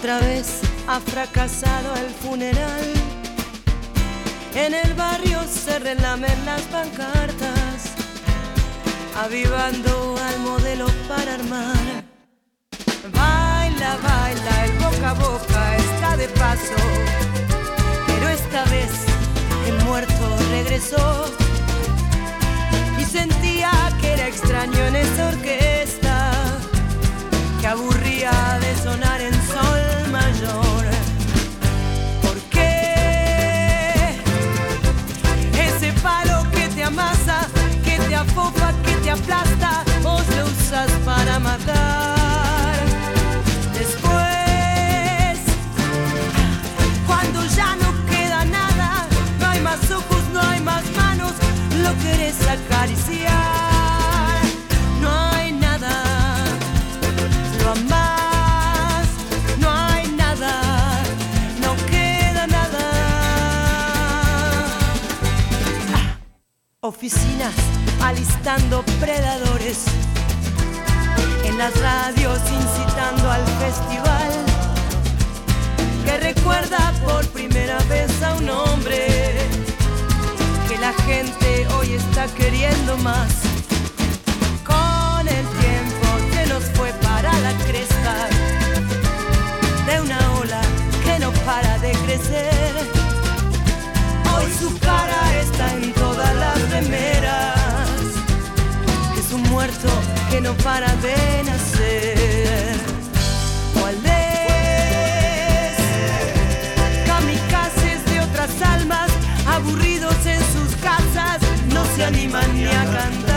Otra vez ha fracasado el funeral. En el barrio se relamen las pancartas, avivando al modelo para armar. Baila, baila, el boca a boca está de paso, pero esta vez el muerto regresó y sentía que era extraño en esa orquesta que aburría de sonar afofa, que te aplasta, vos lo usas para matar? Después, cuando ya no queda nada, no hay más ojos, no hay más manos, lo querés acariciar. Oficinas alistando predadores, en las radios incitando al festival que recuerda por primera vez a un hombre que la gente hoy está queriendo más. Con el tiempo se nos fue para la cresta de una ola que no para de crecer. Hoy su cara está en todas las remeras. Es un muerto que no para de nacer. ¿Cuál es? kamikazes de otras almas, aburridos en sus casas, no se animan ni a cantar.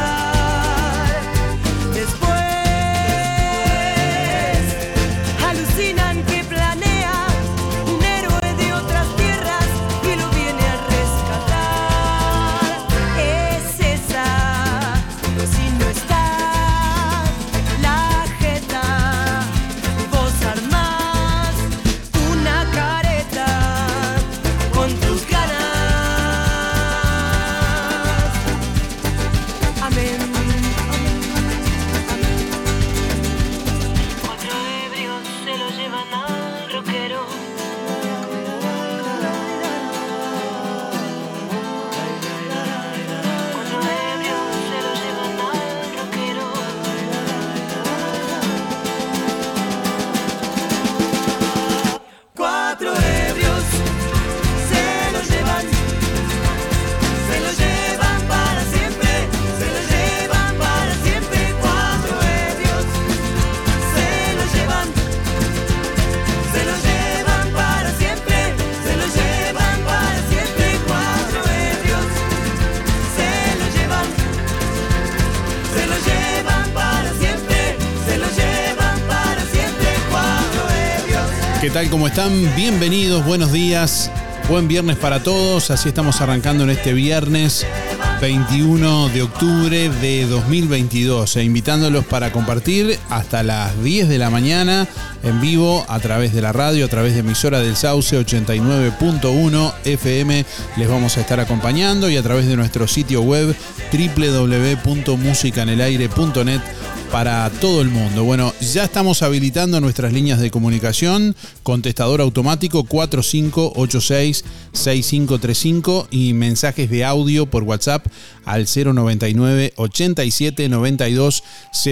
Tal? ¿Cómo están? Bienvenidos, buenos días. Buen viernes para todos. Así estamos arrancando en este viernes 21 de octubre de 2022 e invitándolos para compartir hasta las 10 de la mañana en vivo a través de la radio, a través de emisora del Sauce 89.1 FM. Les vamos a estar acompañando y a través de nuestro sitio web www.musicanelaire.net para todo el mundo. Bueno, ya estamos habilitando nuestras líneas de comunicación, contestador automático 4586-6535 y mensajes de audio por WhatsApp al 099 87 92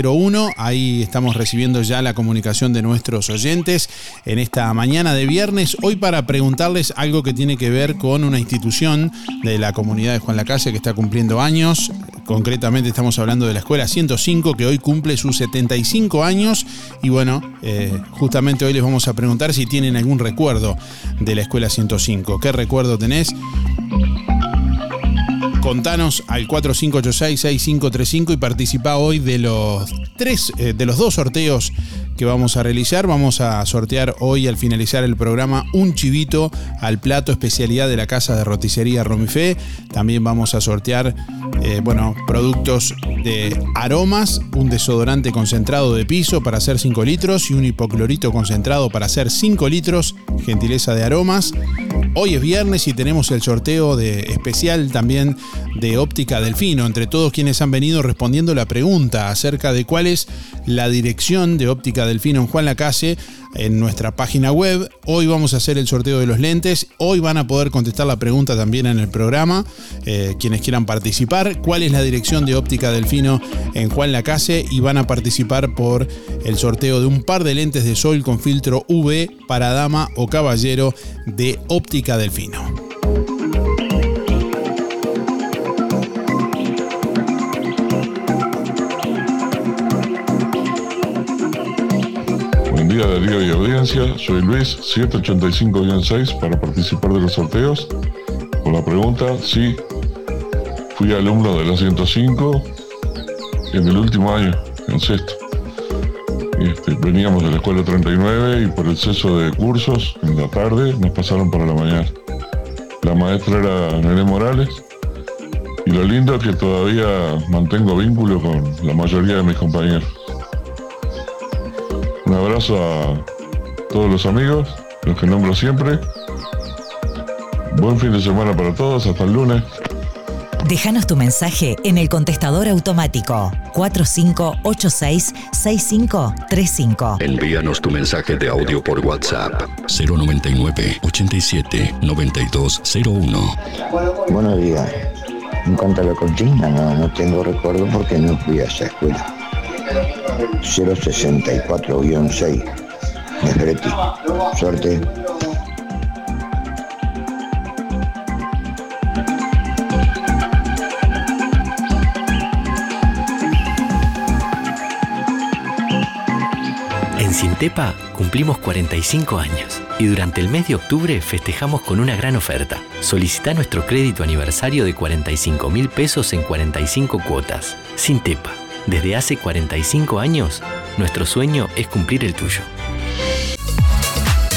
01. Ahí estamos recibiendo ya la comunicación de nuestros oyentes en esta mañana de viernes. Hoy para preguntarles algo que tiene que ver con una institución de la comunidad de Juan Lacase que está cumpliendo años. Concretamente estamos hablando de la Escuela 105 que hoy cumple sus 75 años y bueno, eh, justamente hoy les vamos a preguntar si tienen algún recuerdo de la Escuela 105. ¿Qué recuerdo tenés? Contanos al 4586-6535 y participa hoy de los tres, eh, de los dos sorteos que vamos a realizar. Vamos a sortear hoy al finalizar el programa un chivito al plato especialidad de la casa de roticería Romifé. También vamos a sortear, eh, bueno, productos de aromas, un desodorante concentrado de piso para hacer 5 litros y un hipoclorito concentrado para hacer 5 litros, gentileza de aromas. Hoy es viernes y tenemos el sorteo de especial también de Óptica Delfino, entre todos quienes han venido respondiendo la pregunta acerca de cuál es la dirección de Óptica Delfino en Juan Lacase en nuestra página web. Hoy vamos a hacer el sorteo de los lentes. Hoy van a poder contestar la pregunta también en el programa. Eh, quienes quieran participar, cuál es la dirección de Óptica Delfino en Juan Lacase y van a participar por el sorteo de un par de lentes de sol con filtro UV para dama o caballero de Óptica Delfino. Día de día y audiencia, soy Luis, 785-6 para participar de los sorteos. Con la pregunta, sí, fui alumno de la 105 en el último año, en sexto. Este, veníamos de la escuela 39 y por el exceso de cursos en la tarde nos pasaron para la mañana. La maestra era Nene Morales y lo lindo es que todavía mantengo vínculo con la mayoría de mis compañeros. Un abrazo a todos los amigos, los que nombro siempre. Buen fin de semana para todos, hasta el lunes. Déjanos tu mensaje en el contestador automático 4586-6535. Envíanos tu mensaje de audio por WhatsApp 099 87 9201. Buenos días. En cuanto a la consigna, no, no tengo recuerdo porque no fui a esa escuela. 064-6 Negreti. Suerte. En Sintepa cumplimos 45 años y durante el mes de octubre festejamos con una gran oferta. Solicita nuestro crédito aniversario de 45 mil pesos en 45 cuotas. Sintepa desde hace 45 años, nuestro sueño es cumplir el tuyo.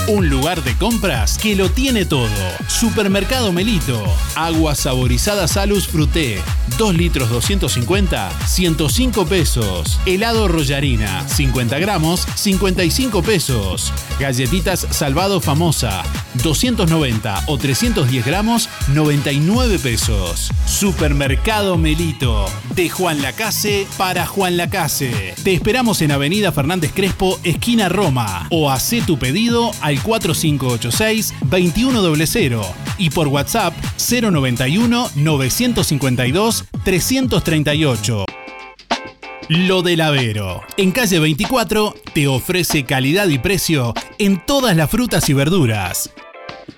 Un lugar de compras que lo tiene todo. Supermercado Melito. Agua saborizada Salus Fruté. 2 litros 250, 105 pesos. Helado Rollarina, 50 gramos, 55 pesos. Galletitas Salvado Famosa, 290 o 310 gramos, 99 pesos. Supermercado Melito. De Juan Lacase para Juan Lacase. Te esperamos en Avenida Fernández Crespo, esquina Roma. O haz tu pedido al 4586-2100 y por WhatsApp 091 952 338. Lo del Avero. En calle 24 te ofrece calidad y precio en todas las frutas y verduras.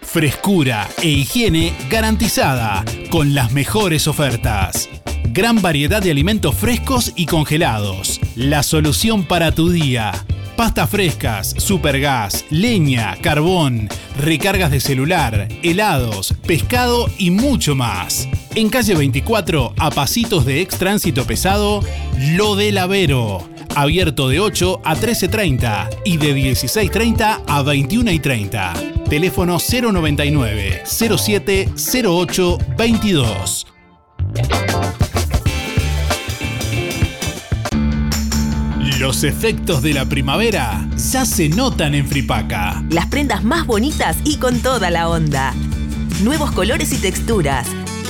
Frescura e higiene garantizada con las mejores ofertas. Gran variedad de alimentos frescos y congelados. La solución para tu día. Pastas frescas, supergas, leña, carbón, recargas de celular, helados, pescado y mucho más. En calle 24, a pasitos de ex tránsito pesado, Lo del Avero. Abierto de 8 a 13.30 y de 16.30 a 21.30. Teléfono 099 07 08 22. Los efectos de la primavera ya se notan en Fripaca. Las prendas más bonitas y con toda la onda. Nuevos colores y texturas.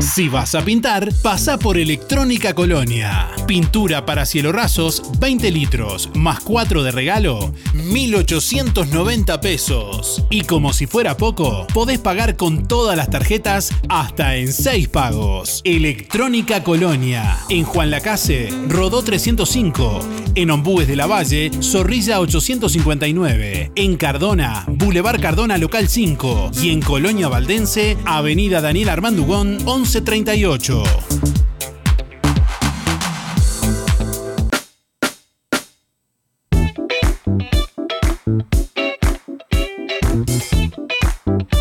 Si vas a pintar, pasa por Electrónica Colonia. Pintura para cielo rasos, 20 litros, más 4 de regalo, 1.890 pesos. Y como si fuera poco, podés pagar con todas las tarjetas hasta en 6 pagos. Electrónica Colonia. En Juan Lacase, Rodó 305. En Ombúes de la Valle, Zorrilla 859. En Cardona, Boulevard Cardona Local 5. Y en Colonia Valdense, Avenida Daniel Armandugón 1138.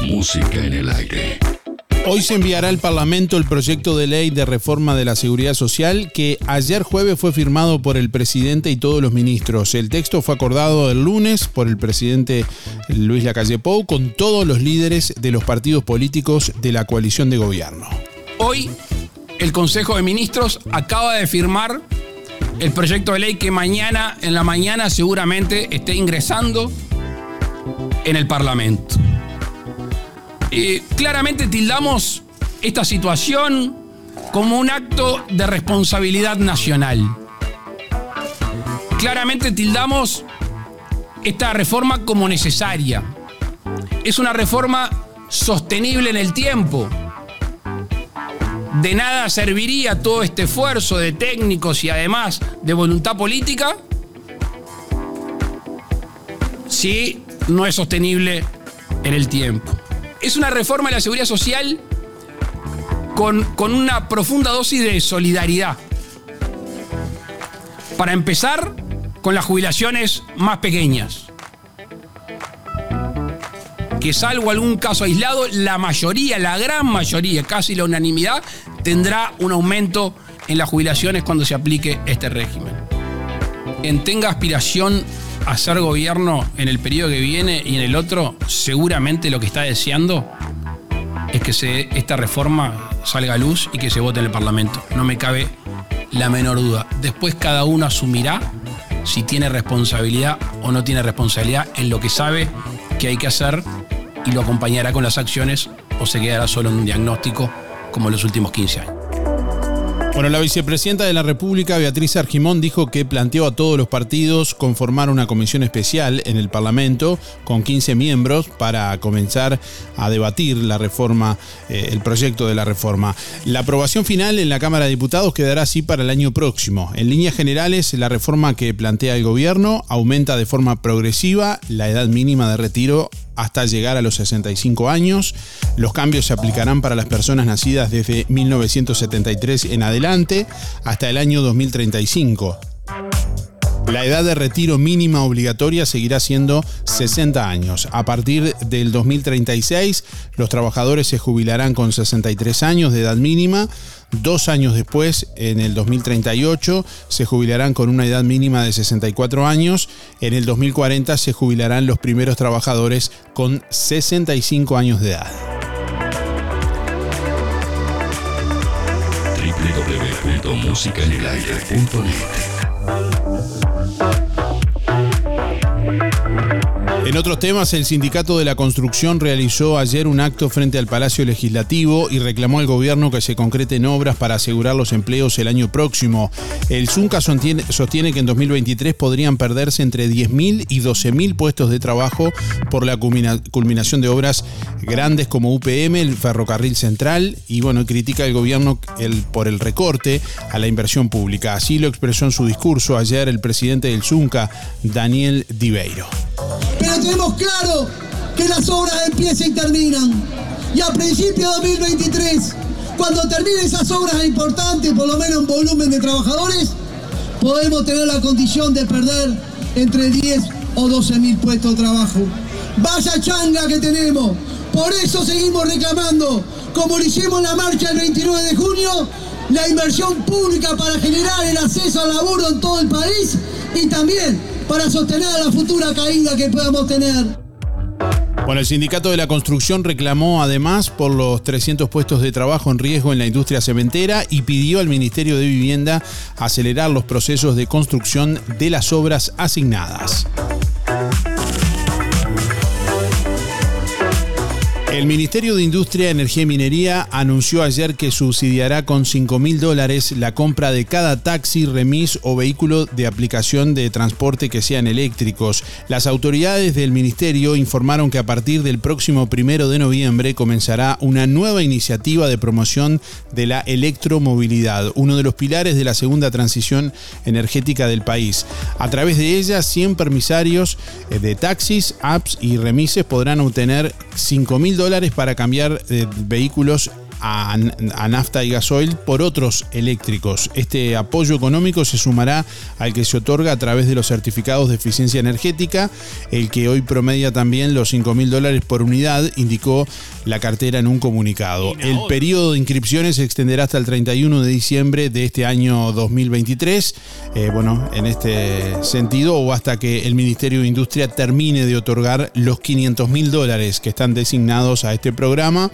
Música en el aire. Hoy se enviará al Parlamento el proyecto de ley de reforma de la Seguridad Social que ayer jueves fue firmado por el presidente y todos los ministros. El texto fue acordado el lunes por el presidente Luis Lacalle Pou con todos los líderes de los partidos políticos de la coalición de gobierno. Hoy el Consejo de Ministros acaba de firmar el proyecto de ley que mañana en la mañana seguramente esté ingresando en el Parlamento. Eh, claramente tildamos esta situación como un acto de responsabilidad nacional. Claramente tildamos esta reforma como necesaria. Es una reforma sostenible en el tiempo. De nada serviría todo este esfuerzo de técnicos y además de voluntad política si no es sostenible en el tiempo es una reforma de la seguridad social con, con una profunda dosis de solidaridad. Para empezar, con las jubilaciones más pequeñas. Que salvo algún caso aislado, la mayoría, la gran mayoría, casi la unanimidad, tendrá un aumento en las jubilaciones cuando se aplique este régimen. Quien tenga aspiración hacer gobierno en el periodo que viene y en el otro, seguramente lo que está deseando es que esta reforma salga a luz y que se vote en el Parlamento. No me cabe la menor duda. Después cada uno asumirá si tiene responsabilidad o no tiene responsabilidad en lo que sabe que hay que hacer y lo acompañará con las acciones o se quedará solo en un diagnóstico como en los últimos 15 años. Bueno, la vicepresidenta de la República, Beatriz Argimón, dijo que planteó a todos los partidos conformar una comisión especial en el Parlamento con 15 miembros para comenzar a debatir la reforma, eh, el proyecto de la reforma. La aprobación final en la Cámara de Diputados quedará así para el año próximo. En líneas generales, la reforma que plantea el gobierno aumenta de forma progresiva la edad mínima de retiro hasta llegar a los 65 años. Los cambios se aplicarán para las personas nacidas desde 1973 en adelante hasta el año 2035. La edad de retiro mínima obligatoria seguirá siendo 60 años. A partir del 2036, los trabajadores se jubilarán con 63 años de edad mínima. Dos años después, en el 2038, se jubilarán con una edad mínima de 64 años. En el 2040 se jubilarán los primeros trabajadores con 65 años de edad. www.musicaenelaire.net. En otros temas, el Sindicato de la Construcción realizó ayer un acto frente al Palacio Legislativo y reclamó al gobierno que se concreten obras para asegurar los empleos el año próximo. El Zunca sostiene que en 2023 podrían perderse entre 10.000 y 12.000 puestos de trabajo por la culminación de obras grandes como UPM, el Ferrocarril Central, y bueno, critica al gobierno por el recorte a la inversión pública. Así lo expresó en su discurso ayer el presidente del Zunca, Daniel Tenemos claro que las obras empiezan y terminan. Y a principios de 2023, cuando terminen esas obras importantes, por lo menos en volumen de trabajadores, podemos tener la condición de perder entre 10 o 12 mil puestos de trabajo. Vaya changa que tenemos. Por eso seguimos reclamando, como lo hicimos en la marcha el 29 de junio, la inversión pública para generar el acceso al laburo en todo el país y también para sostener la futura caída que podamos tener. Bueno, el sindicato de la construcción reclamó además por los 300 puestos de trabajo en riesgo en la industria cementera y pidió al Ministerio de Vivienda acelerar los procesos de construcción de las obras asignadas. El Ministerio de Industria, Energía y Minería anunció ayer que subsidiará con 5 mil dólares la compra de cada taxi, remis o vehículo de aplicación de transporte que sean eléctricos. Las autoridades del ministerio informaron que a partir del próximo primero de noviembre comenzará una nueva iniciativa de promoción de la electromovilidad, uno de los pilares de la segunda transición energética del país. A través de ella, 100 permisarios eh, de taxis, apps y remises podrán obtener 5 mil dólares para cambiar de vehículos a, a, nafta y gasoil por otros eléctricos. Este apoyo económico se sumará al que se otorga a través de los certificados de eficiencia energética, el que hoy promedia también los 5 mil dólares por unidad, indicó la cartera en un comunicado. El periodo de inscripciones se extenderá hasta el 31 de diciembre de este año 2023. Eh, bueno, en este sentido, o hasta que el Ministerio de Industria termine de otorgar los 500 mil dólares que están designados a este programa.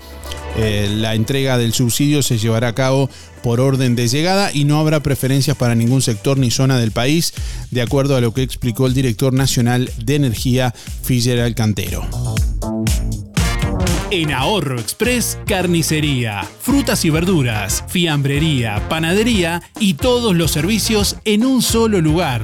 Eh, la entrega del subsidio se llevará a cabo por orden de llegada y no habrá preferencias para ningún sector ni zona del país, de acuerdo a lo que explicó el director nacional de energía, Filler Alcantero. En Ahorro Express, carnicería, frutas y verduras, fiambrería, panadería y todos los servicios en un solo lugar.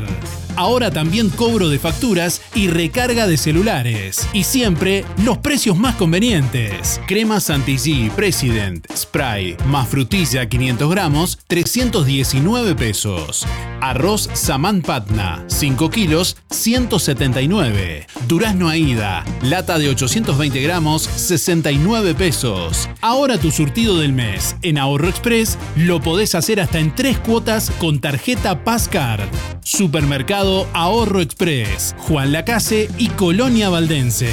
Ahora también cobro de facturas y recarga de celulares. Y siempre los precios más convenientes. Crema Santilly President Spray más frutilla 500 gramos, 319 pesos. Arroz Saman Patna, 5 kilos, 179. Durazno Aida, lata de 820 gramos, 69 pesos. Ahora tu surtido del mes en Ahorro Express lo podés hacer hasta en tres cuotas con tarjeta Passcard. Supermercado Ahorro Express, Juan Lacase y Colonia Valdense.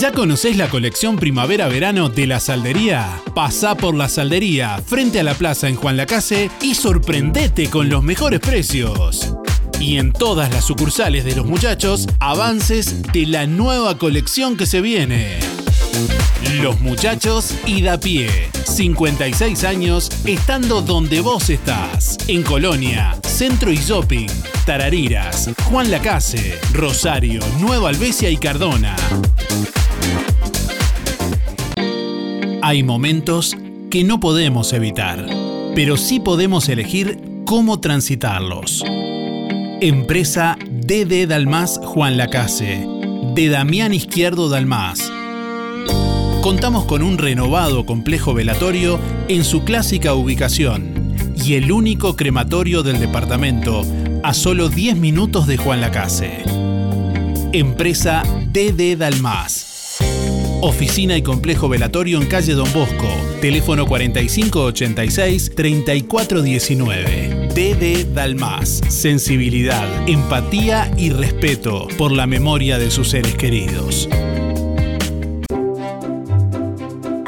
¿Ya conocés la colección primavera-verano de la Saldería? Pasá por la Saldería, frente a la plaza en Juan Lacase y sorprendete con los mejores precios. Y en todas las sucursales de los muchachos, avances de la nueva colección que se viene. Los muchachos y da pie. 56 años estando donde vos estás. En Colonia, Centro y Shopping, Tarariras, Juan Lacase, Rosario, Nueva Albesia y Cardona. Hay momentos que no podemos evitar, pero sí podemos elegir cómo transitarlos. Empresa DD Dalmas Juan Lacase, de Damián Izquierdo Dalmas. Contamos con un renovado complejo velatorio en su clásica ubicación y el único crematorio del departamento a solo 10 minutos de Juan Lacase. Empresa DD Dalmas. Oficina y complejo velatorio en calle Don Bosco. Teléfono 4586-3419. DD Dalmas. Sensibilidad, empatía y respeto por la memoria de sus seres queridos.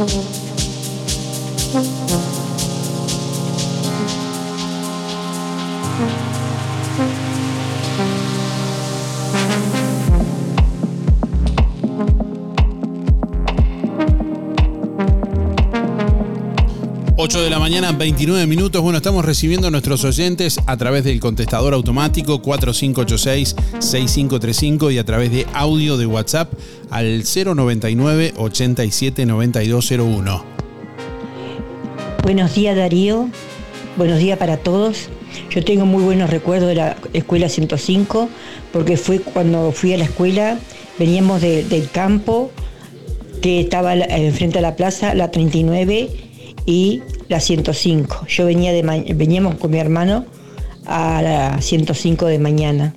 Mm-hmm. 8 de la mañana, 29 minutos. Bueno, estamos recibiendo a nuestros oyentes a través del contestador automático 4586-6535 y a través de audio de WhatsApp al 099 879201. Buenos días Darío, buenos días para todos. Yo tengo muy buenos recuerdos de la escuela 105 porque fue cuando fui a la escuela, veníamos del campo que estaba enfrente a la plaza, la 39 y la 105. Yo venía de veníamos con mi hermano a la 105 de mañana.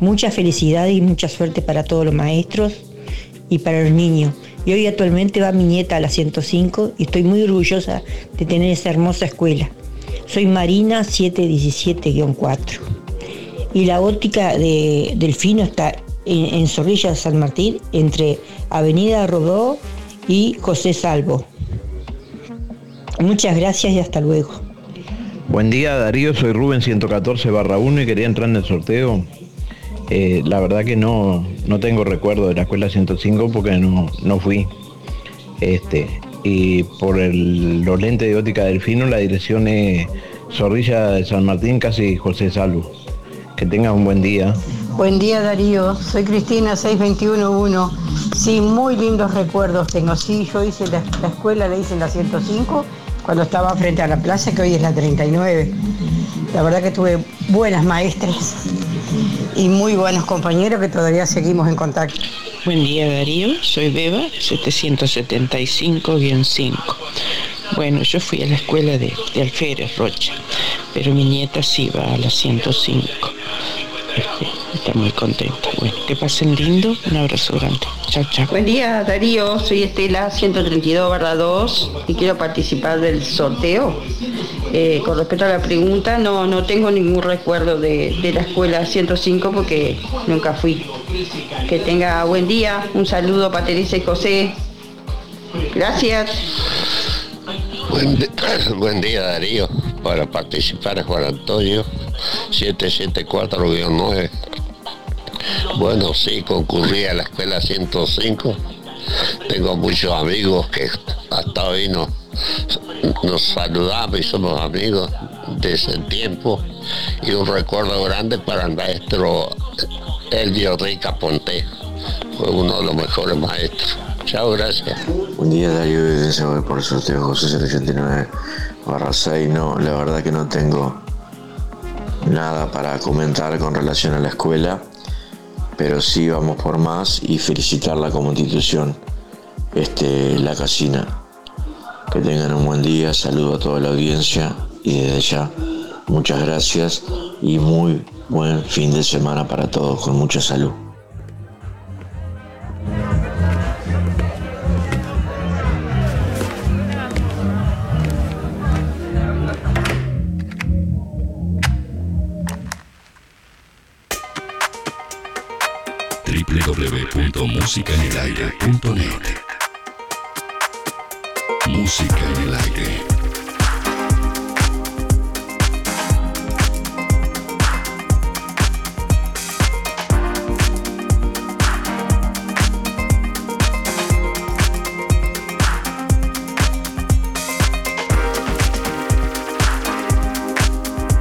Mucha felicidad y mucha suerte para todos los maestros y para los niños. Y hoy actualmente va mi nieta a la 105 y estoy muy orgullosa de tener esa hermosa escuela. Soy Marina 717-4. Y la óptica de Delfino está en, en Zorrilla San Martín, entre Avenida Rodó y José Salvo. Muchas gracias y hasta luego. Buen día Darío, soy Rubén 114 barra 1 y quería entrar en el sorteo. Eh, la verdad que no, no tengo recuerdo de la escuela 105 porque no, no fui. Este, y por el, los lentes de óptica delfino la dirección es Zorrilla de San Martín, casi José Salvo. Que tengas un buen día. Buen día Darío, soy Cristina 6211. Sí, muy lindos recuerdos tengo. Sí, yo hice la, la escuela, la hice en la 105 cuando estaba frente a la plaza, que hoy es la 39. La verdad que tuve buenas maestras y muy buenos compañeros que todavía seguimos en contacto. Buen día Darío, soy Beba 775-5. Bueno, yo fui a la escuela de, de Alférez Rocha, pero mi nieta sí va a la 105. Este, está muy contenta. Bueno, que pasen lindo, un abrazo grande. Chao, chao. Buen día Darío, soy Estela 132 2 y quiero participar del sorteo. Eh, con respecto a la pregunta, no, no tengo ningún recuerdo de, de la escuela 105 porque nunca fui. Que tenga buen día, un saludo para Teresa y José. Gracias. Buen, buen día Darío, para participar es Juan Antonio 774-9. Bueno, sí, concurrí a la escuela 105. Tengo muchos amigos que hasta hoy nos, saludamos y somos amigos de ese tiempo. Y un recuerdo grande para el maestro Elvio Rica Ponte. Fue uno de los mejores maestros. Chao, gracias. Un día Darío Evidencia voy por el sorteo José 089 barra 6. No, la verdad que no tengo nada para comentar con relación a la escuela, pero sí vamos por más y felicitarla como institución, este, la casina. Que tengan un buen día, saludo a toda la audiencia y desde ya muchas gracias y muy buen fin de semana para todos con mucha salud. www.musicaenelaire.net Música en el aire.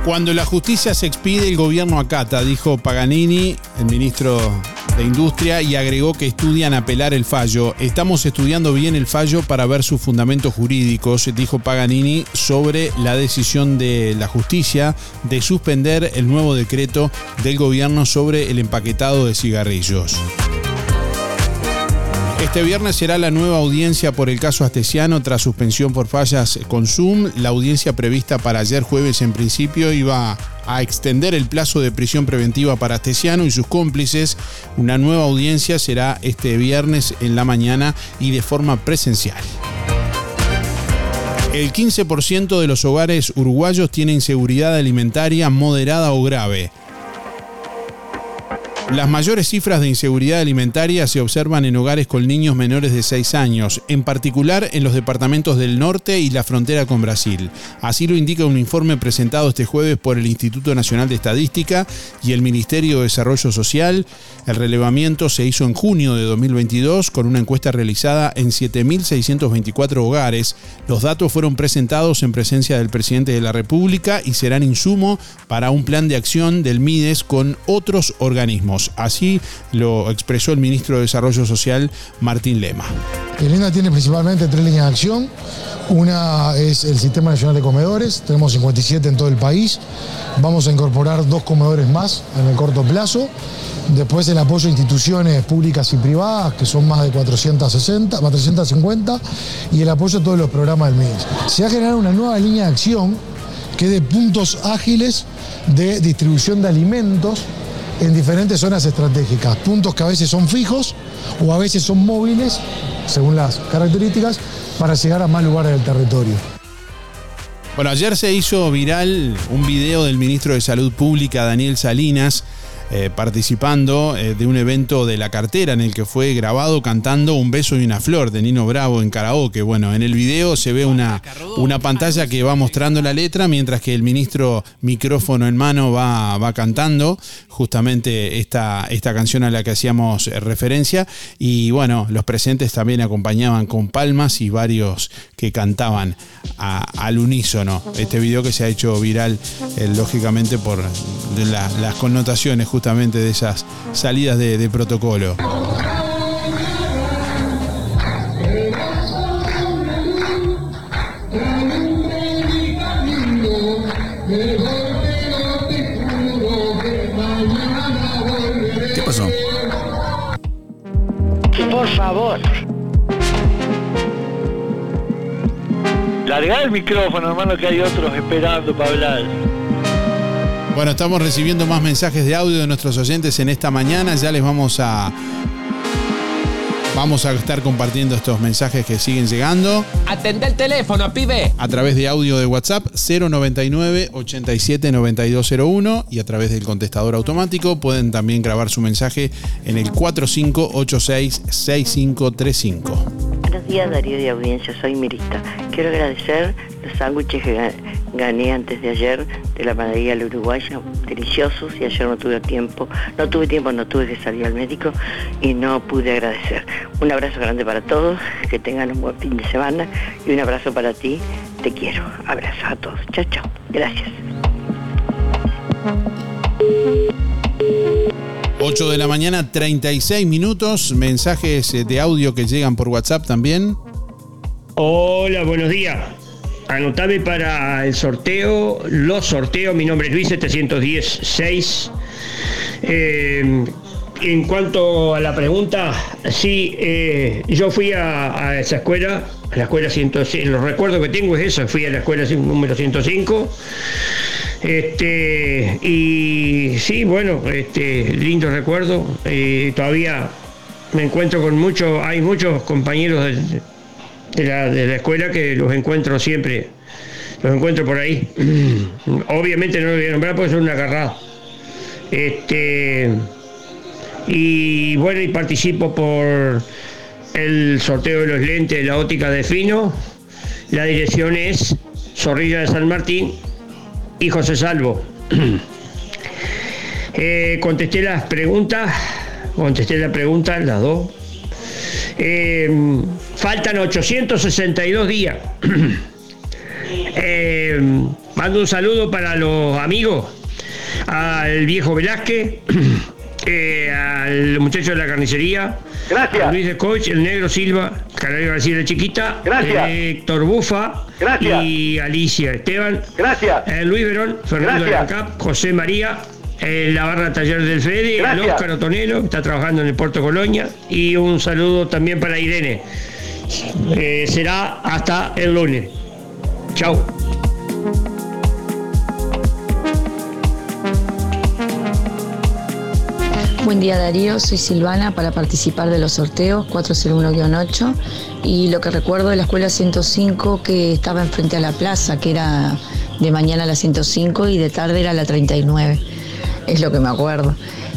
Cuando la justicia se expide, el gobierno acata, dijo Paganini, el ministro de Industria, y agregó que estudian apelar el fallo. Estamos estudiando bien el fallo para ver sus fundamentos jurídicos, dijo Paganini sobre la decisión de la justicia de suspender el nuevo decreto del gobierno sobre el empaquetado de cigarrillos. Este viernes será la nueva audiencia por el caso Astesiano tras suspensión por fallas con Zoom. La audiencia prevista para ayer jueves en principio iba a extender el plazo de prisión preventiva para Astesiano y sus cómplices. Una nueva audiencia será este viernes en la mañana y de forma presencial. El 15% de los hogares uruguayos tiene inseguridad alimentaria moderada o grave. Las mayores cifras de inseguridad alimentaria se observan en hogares con niños menores de 6 años, en particular en los departamentos del norte y la frontera con Brasil. Así lo indica un informe presentado este jueves por el Instituto Nacional de Estadística y el Ministerio de Desarrollo Social. El relevamiento se hizo en junio de 2022 con una encuesta realizada en 7.624 hogares. Los datos fueron presentados en presencia del presidente de la República y serán insumo para un plan de acción del MIDES con otros organismos. Así lo expresó el ministro de Desarrollo Social, Martín Lema. El INDA tiene principalmente tres líneas de acción. Una es el Sistema Nacional de Comedores, tenemos 57 en todo el país. Vamos a incorporar dos comedores más en el corto plazo. Después el apoyo a instituciones públicas y privadas, que son más de 460, más 350, y el apoyo a todos los programas del MIDES. Se va a generar una nueva línea de acción que es de puntos ágiles de distribución de alimentos en diferentes zonas estratégicas, puntos que a veces son fijos o a veces son móviles, según las características, para llegar a más lugares del territorio. Bueno, ayer se hizo viral un video del ministro de Salud Pública, Daniel Salinas, eh, participando eh, de un evento de la cartera en el que fue grabado cantando Un beso y una flor de Nino Bravo en karaoke. Bueno, en el video se ve una, una pantalla que va mostrando la letra mientras que el ministro micrófono en mano va, va cantando justamente esta, esta canción a la que hacíamos referencia y bueno, los presentes también acompañaban con palmas y varios que cantaban a- al unísono. Este video que se ha hecho viral eh, lógicamente por las connotaciones justamente de esas salidas de, de protocolo. ¿Qué pasó? Por favor. Larga el micrófono, hermano, que hay otros esperando para hablar. Bueno, estamos recibiendo más mensajes de audio de nuestros oyentes en esta mañana. Ya les vamos a. Vamos a estar compartiendo estos mensajes que siguen llegando Atende el teléfono, pibe. a través de audio de WhatsApp 099 87 9201 y a través del contestador automático pueden también grabar su mensaje en el 4586 6535. Buenos días Darío y audiencia, soy Mirista. Quiero agradecer los sándwiches que ga- gané antes de ayer de la panadería La Uruguaya, deliciosos y ayer no tuve tiempo, no tuve tiempo, no tuve que salir al médico y no pude agradecer. Un abrazo grande para todos, que tengan un buen fin de semana y un abrazo para ti, te quiero. Abrazos a todos, chao chao, gracias. 8 de la mañana, 36 minutos. Mensajes eh, de audio que llegan por WhatsApp también. Hola, buenos días. Anotame para el sorteo, los sorteos. Mi nombre es Luis 716. Eh, en cuanto a la pregunta, sí, eh, yo fui a, esa escuela, a la escuela 105. Los recuerdos que tengo es eso, fui a la escuela número 105. Este, y sí, bueno, este, lindo recuerdo. Eh, todavía me encuentro con muchos, hay muchos compañeros del- de la, de la escuela que los encuentro siempre, los encuentro por ahí. Obviamente no los voy a nombrar porque son una agarrada. Este, y bueno, y participo por el sorteo de los lentes de la óptica de Fino. La dirección es Zorrilla de San Martín y José Salvo. Eh, contesté las preguntas, contesté la pregunta, las dos. Eh, faltan 862 días. Eh, mando un saludo para los amigos, al viejo Velázquez, eh, al muchacho de la carnicería, Gracias. a Luis de Coach, el negro Silva, Canario García de Chiquita, Gracias. Héctor Bufa Gracias. y Alicia Esteban, Gracias. eh, Luis Verón, Fernando de Gracias. la Cap, José María, eh, la barra taller del Fede, el Gracias. Óscar Otonelo, que está trabajando en el Puerto Colonia, y un saludo también para Irene. Eh, será hasta el lunes. Chao. Buen día Darío, soy Silvana para participar de los sorteos 401-8 y lo que recuerdo de la escuela 105 que estaba enfrente a la plaza, que era de mañana la 105 y de tarde era la 39, es lo que me acuerdo.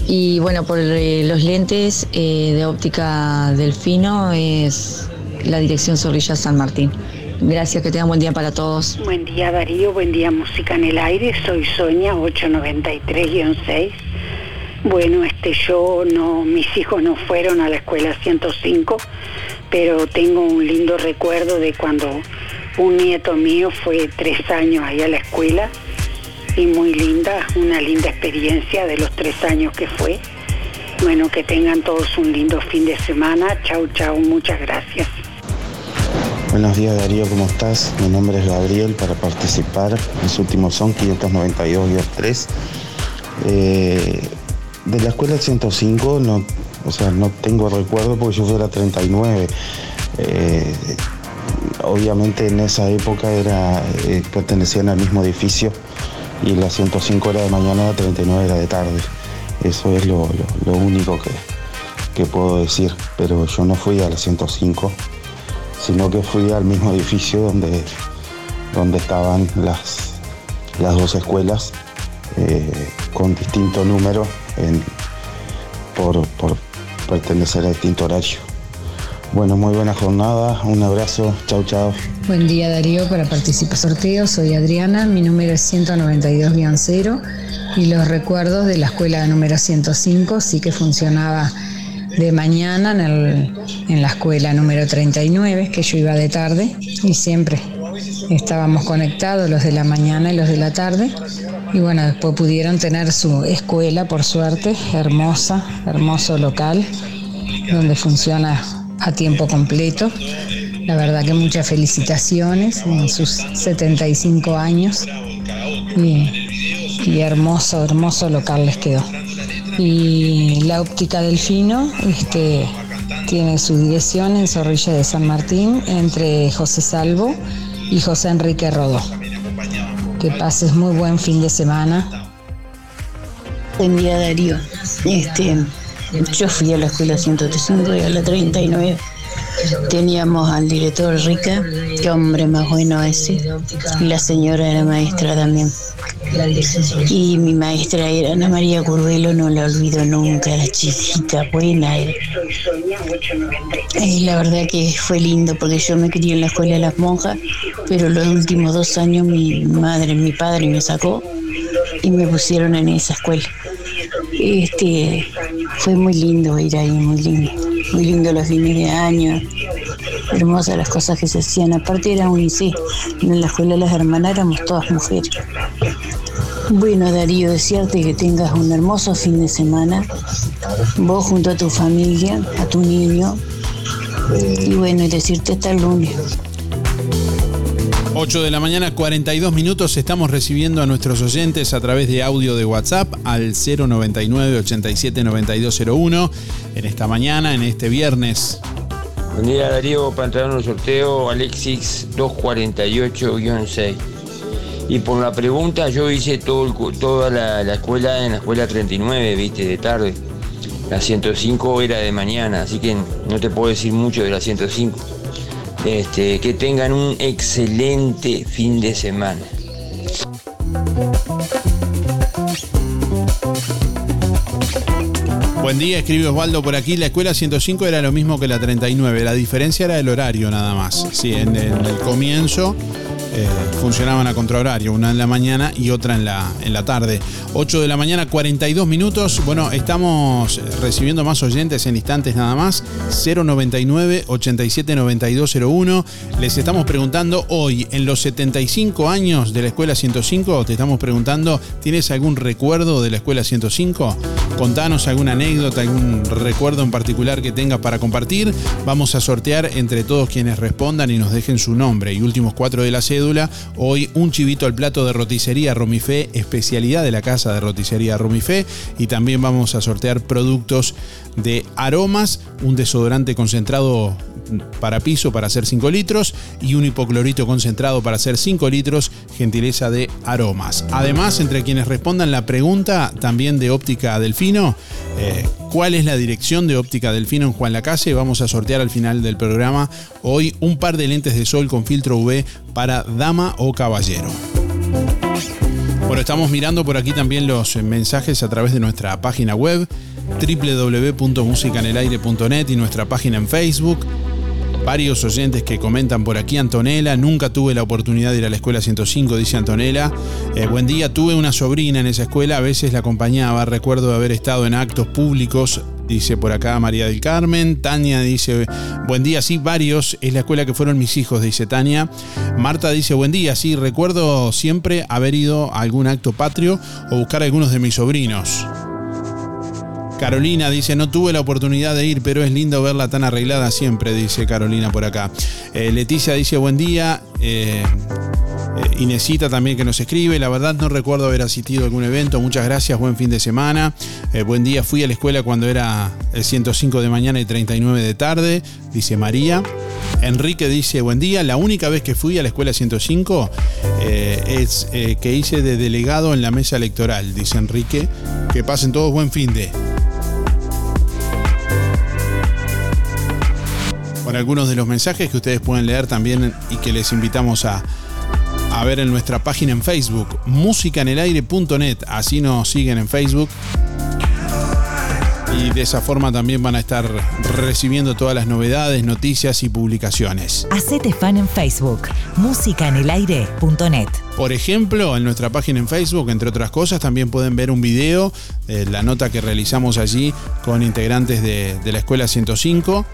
Y bueno, por eh, los lentes eh, de óptica Delfino es la dirección Zorrilla San Martín. Gracias, que tengan buen día para todos. Buen día Darío, buen día Música en el Aire, soy Sonia 893-6. Bueno, este yo no, mis hijos no fueron a la escuela 105, pero tengo un lindo recuerdo de cuando un nieto mío fue tres años ahí a la escuela y muy linda, una linda experiencia de los tres años que fue. Bueno, que tengan todos un lindo fin de semana. Chau, chau, muchas gracias. Buenos días Darío, ¿cómo estás? Mi nombre es Gabriel para participar. Mis últimos son 592-3. Eh, de la escuela 105 no, o sea, no tengo recuerdo porque yo fui a la 39. Eh, obviamente en esa época era, eh, pertenecían al mismo edificio y la 105 era de mañana, la 39 era de tarde. Eso es lo, lo- único que, que puedo decir. Pero yo no fui a la 105 sino que fui al mismo edificio donde, donde estaban las, las dos escuelas eh, con distinto número por, por pertenecer a distinto horario. Bueno, muy buena jornada, un abrazo, chau chau. Buen día Darío, para participar. Sorteo soy Adriana, mi número es 192-0 y los recuerdos de la escuela número 105 sí que funcionaba de mañana en, el- en la escuela número 39, que yo iba de tarde y siempre estábamos conectados los de la mañana y los de la tarde. Y bueno, después pudieron tener su escuela por suerte, hermosa, hermoso local donde funciona a tiempo completo. La verdad que muchas felicitaciones en sus 75 años y, y hermoso, hermoso local les quedó. Y la óptica Delfino este, tiene su dirección en Zorrilla de San Martín entre José Salvo y José Enrique Rodó. Que pases muy buen fin de semana. Buen día Darío. Este, yo fui a la escuela 135 y a la 39. Teníamos al director Rica, qué hombre más bueno ese, y la señora era maestra también. Y mi maestra era Ana María Curvelo, no la olvido nunca, era chiquita, buena. Y la verdad que fue lindo porque yo me crié en la escuela de las monjas, pero los últimos dos años mi madre, mi padre me sacó y me pusieron en esa escuela. Este, fue muy lindo ir ahí, muy lindo. Muy lindo los fines de año, hermosas las cosas que se hacían. Aparte era un IC, en la escuela de las hermanas éramos todas mujeres. Bueno, Darío, desearte que tengas un hermoso fin de semana, vos junto a tu familia, a tu niño, y bueno, decirte hasta el lunes. 8 de la mañana, 42 minutos. Estamos recibiendo a nuestros oyentes a través de audio de WhatsApp al 099 87 9201 en esta mañana, en este viernes. Buen día Darío, para entrar en un sorteo Alexis 248-6. Y por la pregunta, yo hice todo el toda la, la escuela en la escuela 39, viste, de tarde. La 105 era de mañana, así que no te puedo decir mucho de la 105. Este, que tengan un excelente fin de semana. Buen día, escribe Osvaldo por aquí. La escuela 105 era lo mismo que la 39. La diferencia era el horario nada más. Sí, en, en el comienzo eh, funcionaban a contrahorario, una en la mañana y otra en la, en la tarde. 8 de la mañana, 42 minutos. Bueno, estamos recibiendo más oyentes en instantes nada más. 099 87 9201. Les estamos preguntando hoy, en los 75 años de la escuela 105, te estamos preguntando, ¿tienes algún recuerdo de la escuela 105? Contanos alguna anécdota, algún recuerdo en particular que tengas para compartir. Vamos a sortear entre todos quienes respondan y nos dejen su nombre y últimos cuatro de la Hoy un chivito al plato de roticería Romifé, especialidad de la casa de roticería Romifé. Y también vamos a sortear productos de aromas, un desodorante concentrado para piso para hacer 5 litros y un hipoclorito concentrado para hacer 5 litros, gentileza de aromas. Además, entre quienes respondan la pregunta también de óptica Delfino, eh, ¿cuál es la dirección de óptica Delfino en Juan Lacase? Vamos a sortear al final del programa hoy un par de lentes de sol con filtro UV para dama o caballero. Bueno, estamos mirando por aquí también los eh, mensajes a través de nuestra página web www.musicanelaire.net y nuestra página en Facebook. Varios oyentes que comentan por aquí, Antonella, nunca tuve la oportunidad de ir a la escuela 105, dice Antonella. Eh, buen día, tuve una sobrina en esa escuela, a veces la acompañaba, recuerdo haber estado en actos públicos, dice por acá María del Carmen. Tania dice, buen día, sí, varios, es la escuela que fueron mis hijos, dice Tania. Marta dice, buen día, sí, recuerdo siempre haber ido a algún acto patrio o buscar a algunos de mis sobrinos. Carolina dice, no tuve la oportunidad de ir, pero es lindo verla tan arreglada siempre, dice Carolina por acá. Eh, Leticia dice, buen día. Eh, eh, Inesita también que nos escribe, la verdad no recuerdo haber asistido a algún evento, muchas gracias, buen fin de semana. Eh, buen día, fui a la escuela cuando era el 105 de mañana y 39 de tarde, dice María. Enrique dice, buen día, la única vez que fui a la escuela 105 eh, es eh, que hice de delegado en la mesa electoral, dice Enrique. Que pasen todos buen fin de. Por algunos de los mensajes que ustedes pueden leer también y que les invitamos a, a ver en nuestra página en Facebook, musicanelaire.net, así nos siguen en Facebook. y de esa forma también van a estar recibiendo todas las novedades, noticias y publicaciones. Hacete fan en Facebook, musicaenelaire.net. Por ejemplo, en nuestra página en Facebook, entre otras cosas, también pueden ver un video, de la nota que realizamos allí con integrantes de, de la Escuela 105,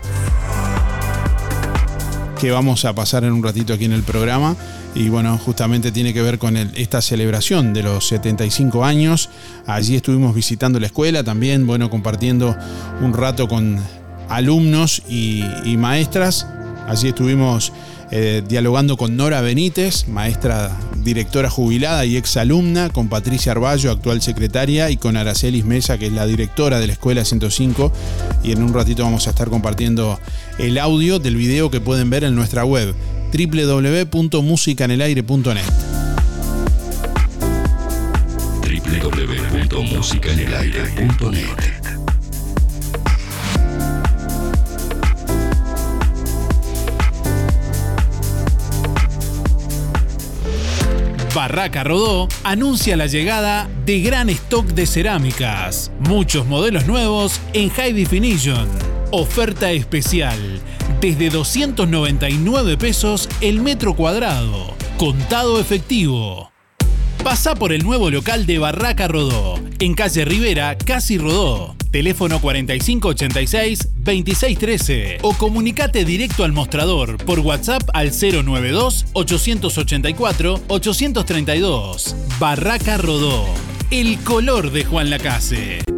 que vamos a pasar en un ratito aquí en el programa. Y bueno, justamente tiene que ver con esta celebración de los 75 años. Allí estuvimos visitando la escuela también, bueno, compartiendo un rato con alumnos y maestras. Allí estuvimos eh, dialogando con Nora Benítez, maestra directora jubilada y exalumna, con Patricia Arballo, actual secretaria, y con Aracelis Mesa, que es la directora de la Escuela 105. Y en un ratito vamos a estar compartiendo el audio del video que pueden ver en nuestra web www.musicanelaire.net. www.musicaenelaire.net Barraca Rodó anuncia la llegada de gran stock de cerámicas. Muchos modelos nuevos en High Definition. Oferta especial. Desde 299 pesos el metro cuadrado. Contado efectivo. Pasa por el nuevo local de Barraca Rodó, en calle Rivera, Casi Rodó. Teléfono 4586-2613 o comunicate directo al mostrador por WhatsApp al 092-884-832. Barraca Rodó, el color de Juan Lacase.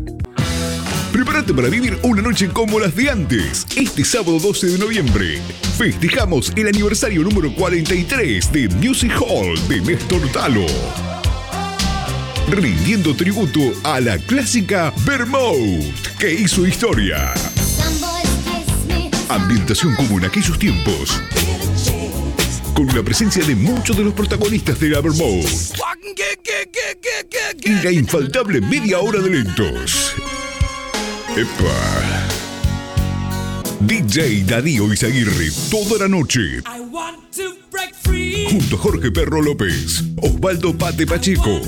Prepárate para vivir una noche como las de antes. Este sábado 12 de noviembre festejamos el aniversario número 43 de Music Hall de Néstor Talo. Rindiendo tributo a la clásica Vermouth que hizo historia. Ambientación como en aquellos tiempos. Con la presencia de muchos de los protagonistas de la Vermouth. Y la infaltable media hora de lentos. Epa. DJ Darío Izaguirre toda la noche. Junto a Jorge Perro López, Osvaldo Pate Pacheco,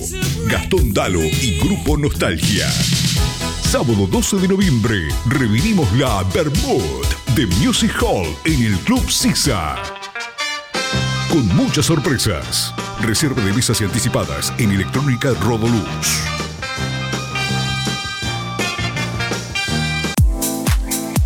Gastón Dalo y Grupo Nostalgia. Sábado 12 de noviembre, revivimos la Bermud de Music Hall en el Club Sisa. Con muchas sorpresas. Reserva de mesas y anticipadas en Electrónica Rodoluz.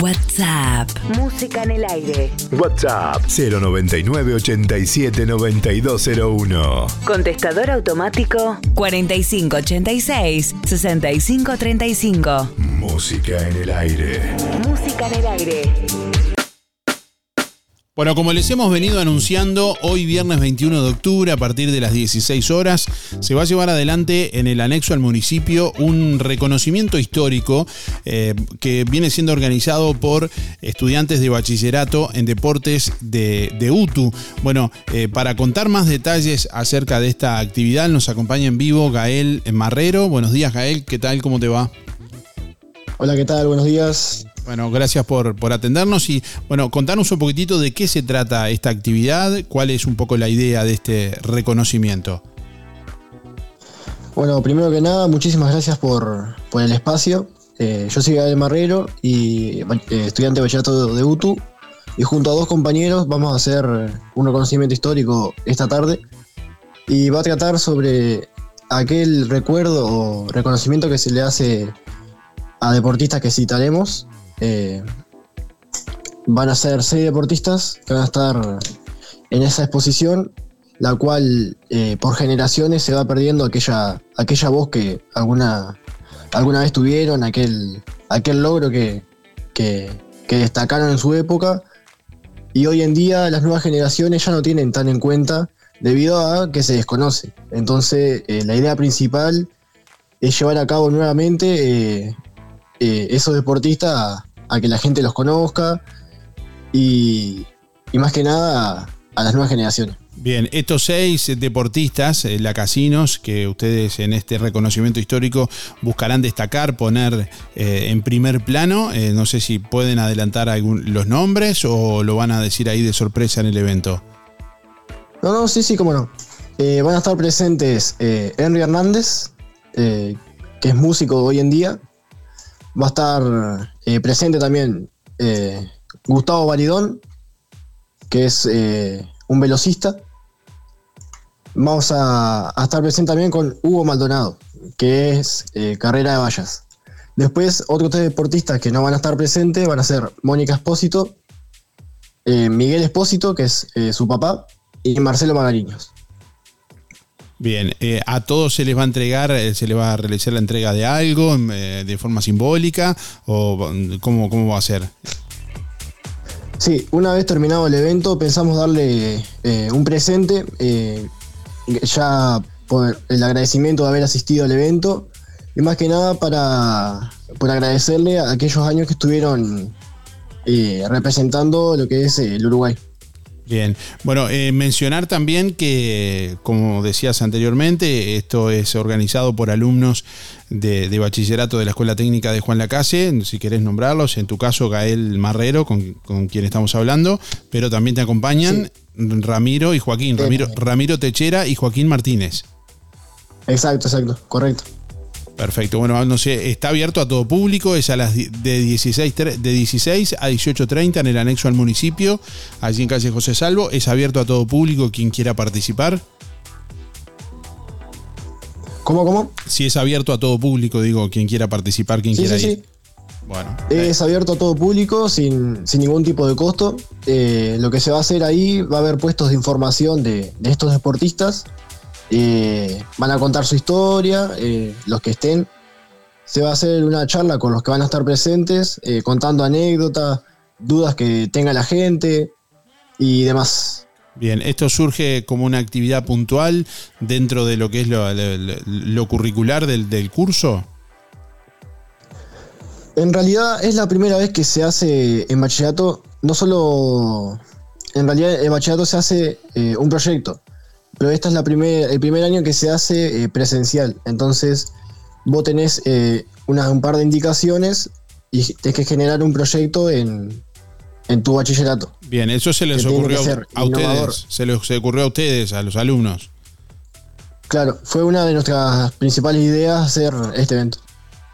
WhatsApp. Música en el aire. WhatsApp 099 87 9201. Contestador automático 4586 6535. Música en el aire. Música en el aire. Bueno, como les hemos venido anunciando, hoy viernes 21 de octubre, a partir de las 16 horas, se va a llevar adelante en el anexo al municipio un reconocimiento histórico eh, que viene siendo organizado por estudiantes de bachillerato en deportes de, de UTU. Bueno, eh, para contar más detalles acerca de esta actividad, nos acompaña en vivo Gael Marrero. Buenos días, Gael, ¿qué tal? ¿Cómo te va? Hola, ¿qué tal? Buenos días. Bueno, gracias por, por, atendernos y bueno, contanos un poquitito de qué se trata esta actividad, cuál es un poco la idea de este reconocimiento. Bueno, primero que nada, muchísimas gracias por, por el espacio. Eh, yo soy Gabriel Marrero y eh, estudiante de bachillerato de UTU y junto a dos compañeros vamos a hacer un reconocimiento histórico esta tarde y va a tratar sobre aquel recuerdo o reconocimiento que se le hace a deportistas que citaremos eh, van a ser seis deportistas que van a estar en esa exposición, la cual eh, por generaciones se va perdiendo aquella, aquella voz que alguna, alguna vez tuvieron, aquel, aquel logro que, que, destacaron en su época. Y hoy en día las nuevas generaciones ya no tienen tan en cuenta debido a que se desconoce. Entonces eh, la idea principal es llevar a cabo nuevamente esos deportistas a, que la gente los conozca y, y más que nada a, a, las nuevas generaciones. Bien, estos seis deportistas, eh, lacasinos, que ustedes en este reconocimiento histórico buscarán destacar, poner eh, en primer plano, eh, no sé si pueden adelantar algún, los nombres o lo van a decir ahí de sorpresa en el evento. No, no, sí, sí, cómo no. Eh, van a estar presentes Henry Hernández, que es músico hoy en día, va a estar eh, presente también eh, Gustavo Baridón, que es eh, un velocista. Vamos a, a, estar presente también con Hugo Maldonado, que es carrera de vallas. Después, otros tres deportistas que no van a estar presentes van a ser Mónica Espósito, Miguel Espósito, que es su papá, y Marcelo Magariños. Bien, eh, a todos se les va a entregar, eh, se les va a realizar la entrega de algo eh, de forma simbólica o cómo, cómo va a ser. Sí, una vez terminado el evento pensamos darle eh, un presente, ya por el agradecimiento de haber asistido al evento y más que nada para por agradecerle a aquellos años que estuvieron representando lo que es el Uruguay. Bien, bueno, eh, mencionar también que, como decías anteriormente, esto es organizado por alumnos de, de, bachillerato de la Escuela Técnica de Juan Lacase, si querés nombrarlos, en tu caso Gael Marrero, con, con quien estamos hablando, pero también te acompañan sí. Ramiro y Joaquín, Ramiro, Ramiro Techera y Joaquín Martínez. Exacto, exacto, correcto. Perfecto. Bueno, no sé, está abierto a todo público, es a las de 16, de 16 a 18.30 en el anexo al municipio, allí en calle José Salvo. Es abierto a todo público quien quiera participar. ¿Cómo, cómo? Si es abierto a todo público, digo, quien quiera participar, quien sí, quiera sí, ir. Sí. Bueno. Es abierto a todo público, sin, sin ningún tipo de costo. Eh, lo que se va a hacer ahí, va a haber puestos de información de, de estos deportistas eh, van a contar su historia, eh, los que estén. Se va a hacer una charla con los que van a estar presentes, eh, contando anécdotas, dudas que tenga la gente y demás. Bien, ¿esto surge como una actividad puntual dentro de lo que es lo, lo- lo curricular del, del curso? En realidad es la primera vez que se hace en bachillerato, no solo. En realidad en bachillerato se hace un proyecto, pero este es la primer, el primer año que se hace eh, presencial. Entonces vos tenés eh, una- un par de indicaciones y tenés que generar un proyecto en, en tu bachillerato. Bien, eso se les ocurrió a innovador. ustedes, se les se ocurrió a ustedes, a los alumnos. Claro, fue una de nuestras principales ideas hacer este evento.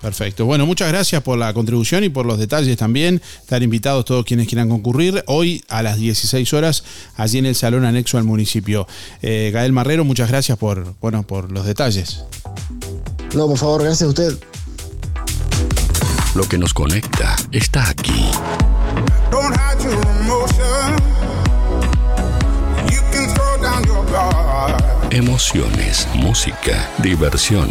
Perfecto. Bueno, muchas gracias por la contribución y por los detalles también. Están invitados todos quienes quieran concurrir hoy a las 16 horas allí en el salón anexo al municipio. Eh, Gael Marrero, muchas gracias por, bueno, por los detalles. No, por favor, gracias a usted. Lo que nos conecta está aquí. Don't hide your emotion. You can throw down your guard. Emociones, música, diversión.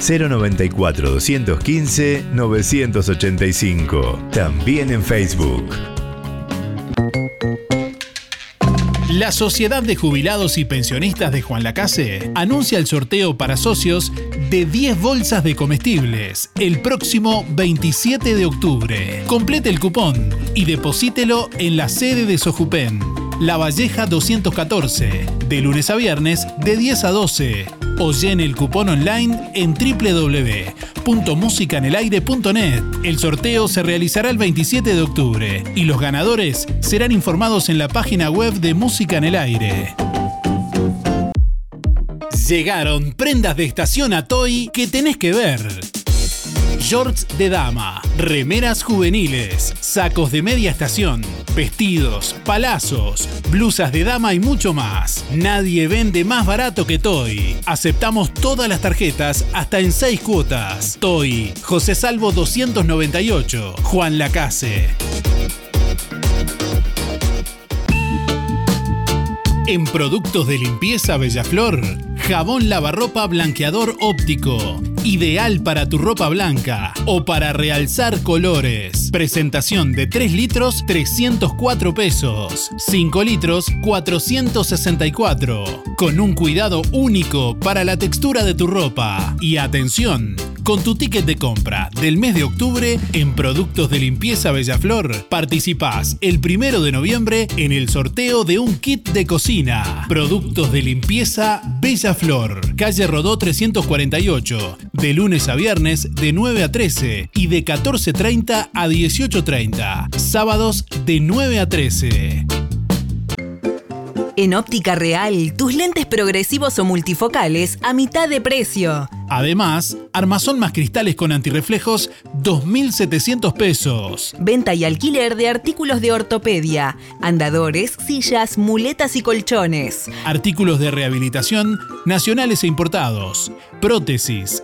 094 215 985. También en Facebook. La Sociedad de Jubilados y Pensionistas de Juan Lacase anuncia el sorteo para socios de 10 bolsas de comestibles el próximo 27 de octubre. Complete el cupón y deposítelo en la sede de Sojupen, La Valleja 214, de lunes a viernes de 10 a 12 o llene el cupón online en www.musicanelaire.net. El sorteo se realizará el 27 de octubre y los ganadores serán informados en la página web de Música en el Aire. Llegaron prendas de estación a Toy que tenés que ver. Shorts de dama, remeras juveniles, sacos de media estación, vestidos, palazos, blusas de dama y mucho más. Nadie vende más barato que Toy. Aceptamos todas las tarjetas hasta en 6 cuotas. Toy, José Salvo 298, Juan Lacase. En productos de limpieza Bellaflor, jabón lavarropa blanqueador óptico, ideal para tu ropa blanca o para realzar colores. Presentación de 3 litros 304 pesos, 5 litros 464, con un cuidado único para la textura de tu ropa. Y atención, con tu ticket de compra del mes de octubre en Productos de Limpieza Bellaflor, participás el primero de noviembre en el sorteo de un kit de cocina. Productos de Limpieza Bellaflor, calle Rodó 348, de lunes a viernes de 9 a 13 y de 14.30 a 18.30, sábados de 9 a 13. En Óptica Real, tus lentes progresivos o multifocales a mitad de precio. Además, armazón más cristales con antirreflejos, 2.700 pesos. Venta y alquiler de artículos de ortopedia, andadores, sillas, muletas y colchones. Artículos de rehabilitación nacionales e importados. Prótesis,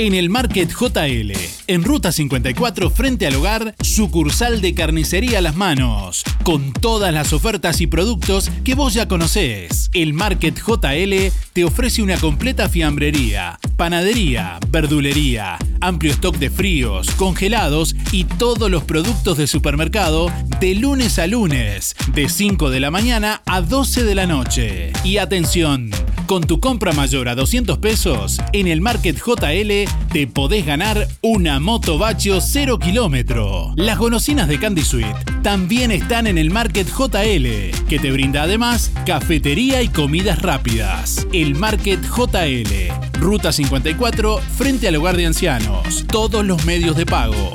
En el Market JL, en Ruta 54 frente al hogar, sucursal de carnicería las manos, con todas las ofertas y productos que vos ya conocés. El Market JL te ofrece una completa fiambrería, panadería, verdulería, amplio stock de fríos, congelados y todos los productos de supermercado de lunes a lunes, de 5 de la mañana a 12 de la noche. Y atención, con tu compra mayor a 200 pesos, en el Market JL te podés ganar una moto Bacho 0 kilómetro. Las golosinas de Candy Sweet también están en el Market JL, que te brinda además cafetería y comidas rápidas. El Market JL, Ruta 54, frente al hogar de ancianos. Todos los medios de pago.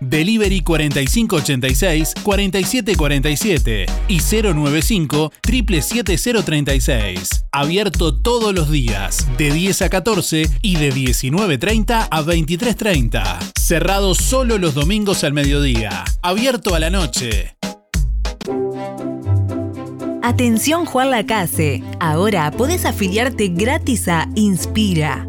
Delivery 4586-4747 y 095 77036. Abierto todos los días, de 10 a 14 y de 19.30 a 23.30. Cerrado solo los domingos al mediodía. Abierto a la noche. Atención Juan Lacase. Ahora podés afiliarte gratis a Inspira.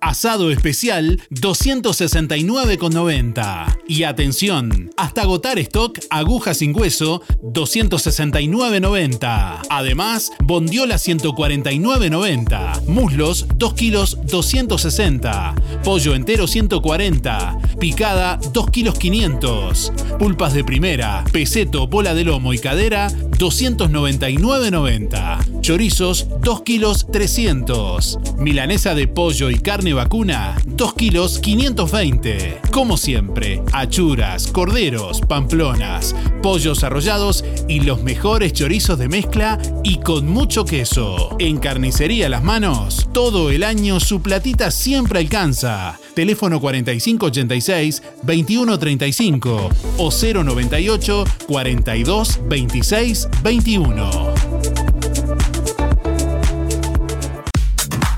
Asado especial 269,90. Y atención, hasta agotar stock aguja sin hueso 269,90. Además, bondiola 149,90. Muslos 2 kilos 260. Pollo entero 140. Picada 2 kilos 500. Pulpas de primera, peseto, bola de lomo y cadera 299,90. Chorizos 2 kilos 300. Milanesa de pollo y carne vacuna 2 kilos 520. Como siempre, achuras, corderos, pamplonas, pollos arrollados y los mejores chorizos de mezcla y con mucho queso. En Carnicería Las Manos, todo el año su platita siempre alcanza. Teléfono 4586 2135 o 098 42 26 21.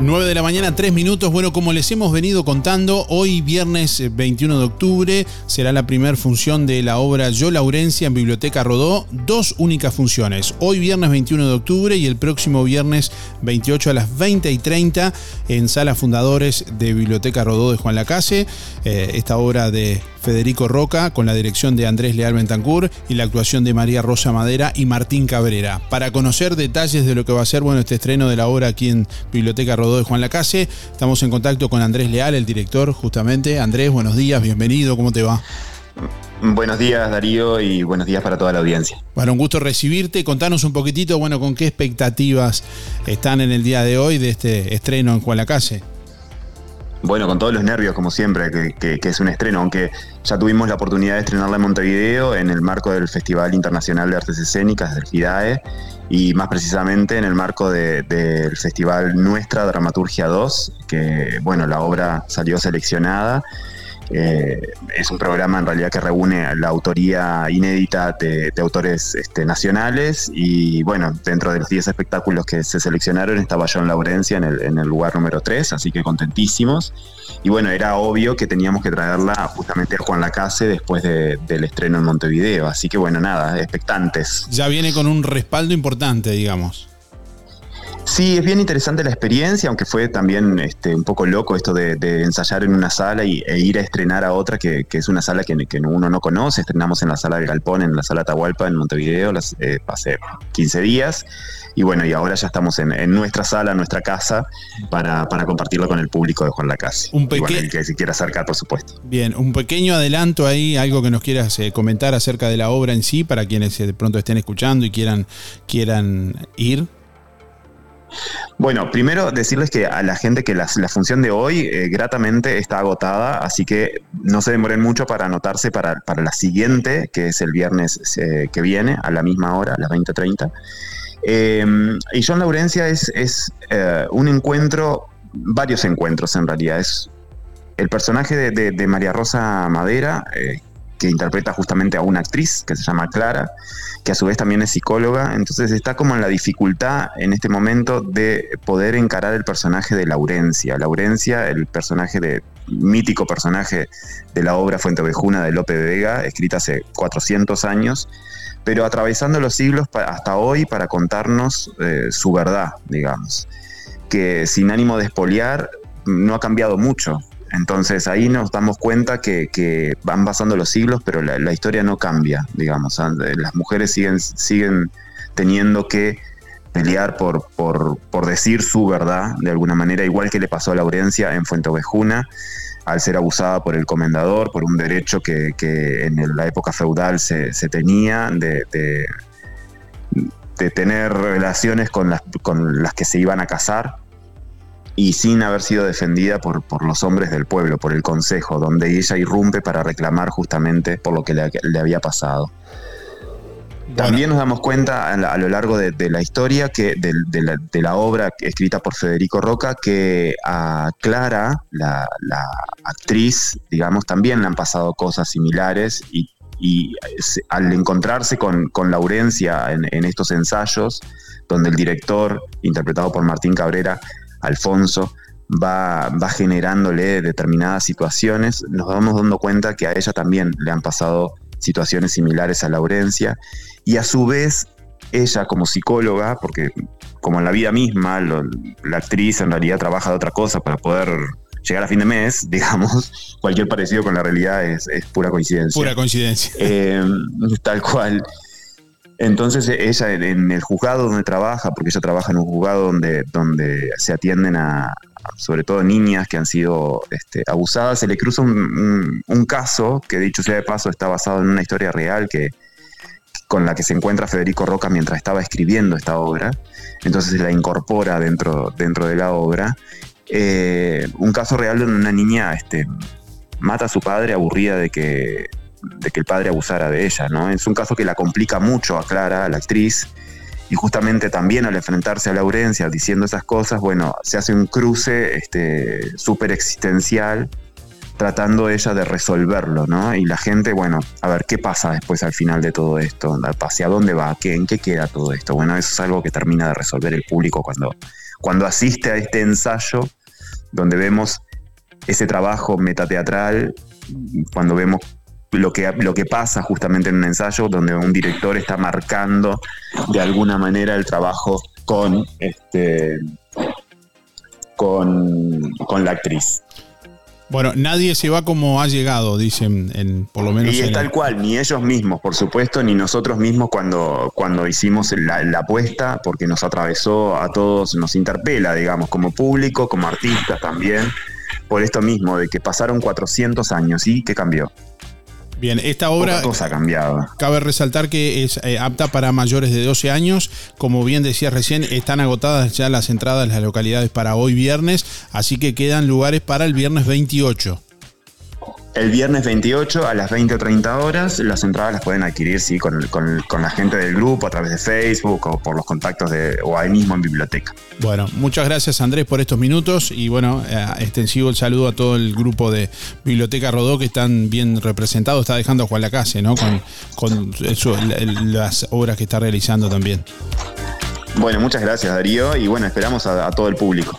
9 de la mañana, 3 minutos. Bueno, como les hemos venido contando, hoy viernes eh, 21 de octubre será la primera función de la obra Yo Laurencia en Biblioteca Rodó. Dos únicas funciones. Hoy viernes 21 de octubre y el próximo viernes 28 a las 20 y 30 en Sala Fundadores de Biblioteca Rodó de Juan Lacase. Eh, esta obra de Federico Roca con la dirección de Andrés Leal Bentancur y la actuación de María Rosa Madera y Martín Cabrera. Para conocer detalles de lo que va a ser bueno este estreno de la obra aquí en Biblioteca Rodó de Juan Lacase, estamos en contacto con Andrés Leal, el director, justamente. Andrés, buenos días, bienvenido, ¿cómo te va? Buenos días Darío y buenos días para toda la audiencia. Bueno, un gusto recibirte. Contanos un poquitito, bueno, con qué expectativas están en el día de hoy de este estreno en Juan Lacase. Bueno, con todos los nervios, como siempre, que, es un estreno, aunque ya tuvimos la oportunidad de estrenarla en Montevideo en el marco del Festival Internacional de Artes Escénicas del FIDAE y más precisamente en el marco de- del Festival Nuestra Dramaturgia 2, que, bueno, la obra salió seleccionada. Eh, es un programa en realidad que reúne la autoría inédita de, autores este, nacionales y bueno, dentro de los 10 espectáculos que se seleccionaron estaba John Laurencia en el, en el lugar número 3, así que contentísimos. Y bueno, era obvio que teníamos que traerla justamente a Juan Lacase después de- del estreno en Montevideo, así que bueno, nada, expectantes. Ya viene con un respaldo importante, digamos. Sí, es bien interesante la experiencia, aunque fue también este, un poco loco esto de, de ensayar en una sala y, e ir a estrenar a otra, que, que es una sala que, que uno no conoce. Estrenamos en la sala del Galpón, en la sala Atahualpa, en Montevideo, las, eh, hace 15 días. Y bueno, y ahora ya estamos en, en nuestra sala, en nuestra casa, para, para compartirlo con el público de Juan Lacase. Un Y bueno, peque- el que se quiera acercar, por supuesto. Bien, un pequeño adelanto ahí, algo que nos quieras eh, comentar acerca de la obra en sí, para quienes eh, de pronto estén escuchando y quieran, quieran ir. Bueno, primero decirles que a la gente que la, función de hoy eh, gratamente está agotada, así que no se demoren mucho para anotarse para, para la siguiente, que es el viernes eh, que viene, a la misma hora, a las 20.30. Eh, y John Laurencia es, es, eh, un encuentro, varios encuentros en realidad. Es el personaje de, María Rosa Madera, que interpreta justamente a una actriz que se llama Clara, que a su vez también es psicóloga, entonces está como en la dificultad en este momento de poder encarar el personaje de Laurencia. Laurencia, el personaje de mítico personaje de la obra Fuente Ovejuna de Lope de Vega, escrita hace 400 años, pero atravesando los siglos hasta hoy para contarnos eh, su verdad, digamos, que sin ánimo de espoliar no ha cambiado mucho. Entonces ahí nos damos cuenta que, van pasando los siglos, pero la, historia no cambia, digamos. Ah, Las mujeres siguen, siguen teniendo que pelear por, por, por decir su verdad, de alguna manera, igual que le pasó a Laurencia en Fuente Ovejuna, al ser abusada por el comendador, por un derecho que, que en la época feudal se, se tenía de, de- de tener relaciones con las, con las que se iban a casar y sin haber sido defendida por, por los hombres del pueblo, por el consejo, donde ella irrumpe para reclamar justamente por lo que le, le había pasado. También nos damos cuenta a, lo largo de, de la historia, que de, de la, de la obra escrita por Federico Roca, que a Clara, la, la actriz, digamos, también le han pasado cosas similares y, al encontrarse con, con Laurencia en, en estos ensayos, donde el director, interpretado por Martín Cabrera, Alfonso, va, va generándole determinadas situaciones, nos vamos dando cuenta que a ella también le han pasado situaciones similares a Laurencia y a su vez ella como psicóloga, porque como en la vida misma, lo- la actriz en realidad trabaja de otra cosa para poder llegar a fin de mes, digamos, cualquier parecido con la realidad es, es pura coincidencia. Pura coincidencia. Eh, tal cual. Entonces ella en- el juzgado donde trabaja, porque ella trabaja en un juzgado donde, donde se atienden a, sobre todo niñas que han sido este, abusadas, se le cruza un, caso que dicho sea de paso está basado en una historia real que con la que se encuentra Federico Roca mientras estaba escribiendo esta obra, entonces la incorpora dentro, dentro de la obra. Eh, un caso real donde una niña este, mata a su padre aburrida de que, de que el padre abusara de ella, ¿no? Es un caso que la complica mucho a Clara, a la actriz, y justamente también al enfrentarse a Laurencia diciendo esas cosas, bueno, se hace un cruce este, súper existencial tratando ella de resolverlo, ¿no? Y la gente, bueno, a ver, ¿qué pasa después al final de todo esto? ¿Hacia dónde va? ¿Qué, ¿En qué queda todo esto? Bueno, eso es algo que termina de resolver el público cuando, cuando asiste a este ensayo, donde vemos ese trabajo metateatral, cuando vemos lo que, lo que pasa justamente en un ensayo, donde un director está marcando de alguna manera el trabajo con, este, con, con la actriz. Bueno, nadie se va como ha llegado, dicen, en, por lo menos Y es en- tal cual, ni ellos mismos, por supuesto, ni nosotros mismos cuando, cuando hicimos la, la apuesta, porque nos atravesó a todos, nos interpela, digamos, como público, como artistas también, por esto mismo, de que pasaron 400 años y ¿qué cambió? Bien, esta obra Poca cosa cabe resaltar que es eh, apta para mayores de 12 años. Como bien decía recién, están agotadas ya las entradas en las localidades para hoy viernes, así que quedan lugares para el viernes 28. El viernes 28 a las 20 o 30 horas, las entradas las pueden adquirir sí, con, con- con la gente del grupo a través de Facebook o por los contactos de, o ahí mismo en biblioteca. Bueno, muchas gracias Andrés por estos minutos y bueno, eh, extensivo el saludo a todo el grupo de Biblioteca Rodó que están bien representados. Está dejando a Juan Lacase, ¿no? Con, con eso, el- las obras que está realizando también. Bueno, muchas gracias Darío y bueno, esperamos a, a todo el público.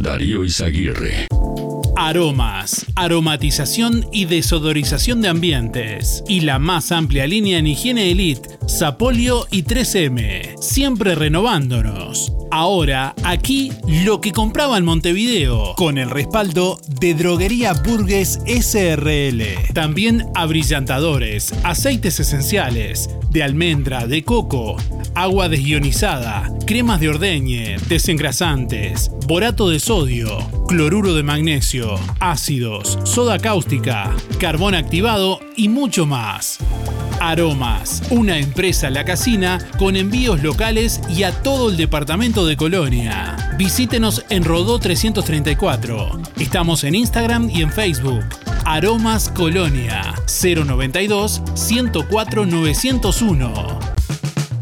Darío Izaguirre. Aromas, aromatización y desodorización de ambientes. Y la más amplia línea en higiene elite, Sapolio y 3M. Siempre renovándonos. Ahora, aquí, lo que compraba en Montevideo, con el respaldo de Droguería Burgues SRL. También abrillantadores, aceites esenciales, de almendra, de coco, agua desionizada, cremas de ordeñe, desengrasantes, borato de sodio, cloruro de magnesio, ácidos, soda cáustica, carbón activado y mucho más. Aromas, una empresa La Casina con envíos locales y a todo el departamento de Colonia. Visítenos en Rodó 334. Estamos en Instagram y en Facebook. Aromas Colonia 092 104 901.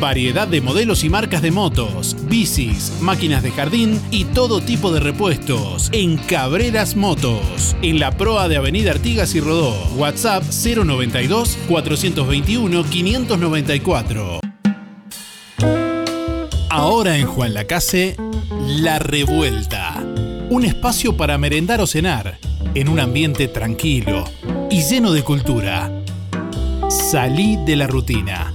Variedad de modelos y marcas de motos, bicis, máquinas de jardín y todo tipo de repuestos en Cabreras Motos, en la proa de Avenida Artigas y Rodó. WhatsApp 092 421 594. Ahora en Juan Lacase, La Revuelta. Un espacio para merendar o cenar, en un ambiente tranquilo y lleno de cultura. Salí de la rutina.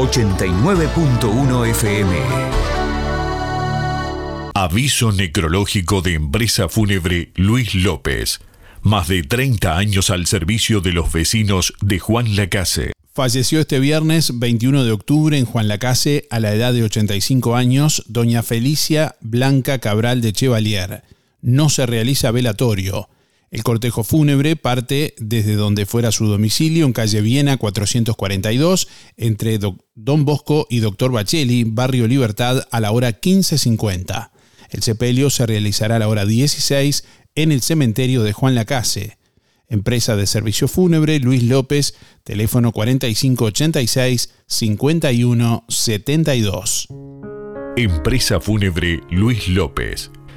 89.1 FM. Aviso necrológico de empresa fúnebre Luis López. Más de 30 años al servicio de los vecinos de Juan Lacase. Falleció este viernes 21 de octubre en Juan Lacase a la edad de 85 años doña Felicia Blanca Cabral de Chevalier. No se realiza velatorio. El cortejo fúnebre parte desde donde fuera su domicilio en calle Viena 442 entre Don Bosco y Doctor Bacheli, Barrio Libertad a la hora 15.50. El sepelio se realizará a la hora 16 en el cementerio de Juan Lacase. Empresa de servicio fúnebre Luis López, teléfono 4586-5172. Empresa fúnebre Luis López.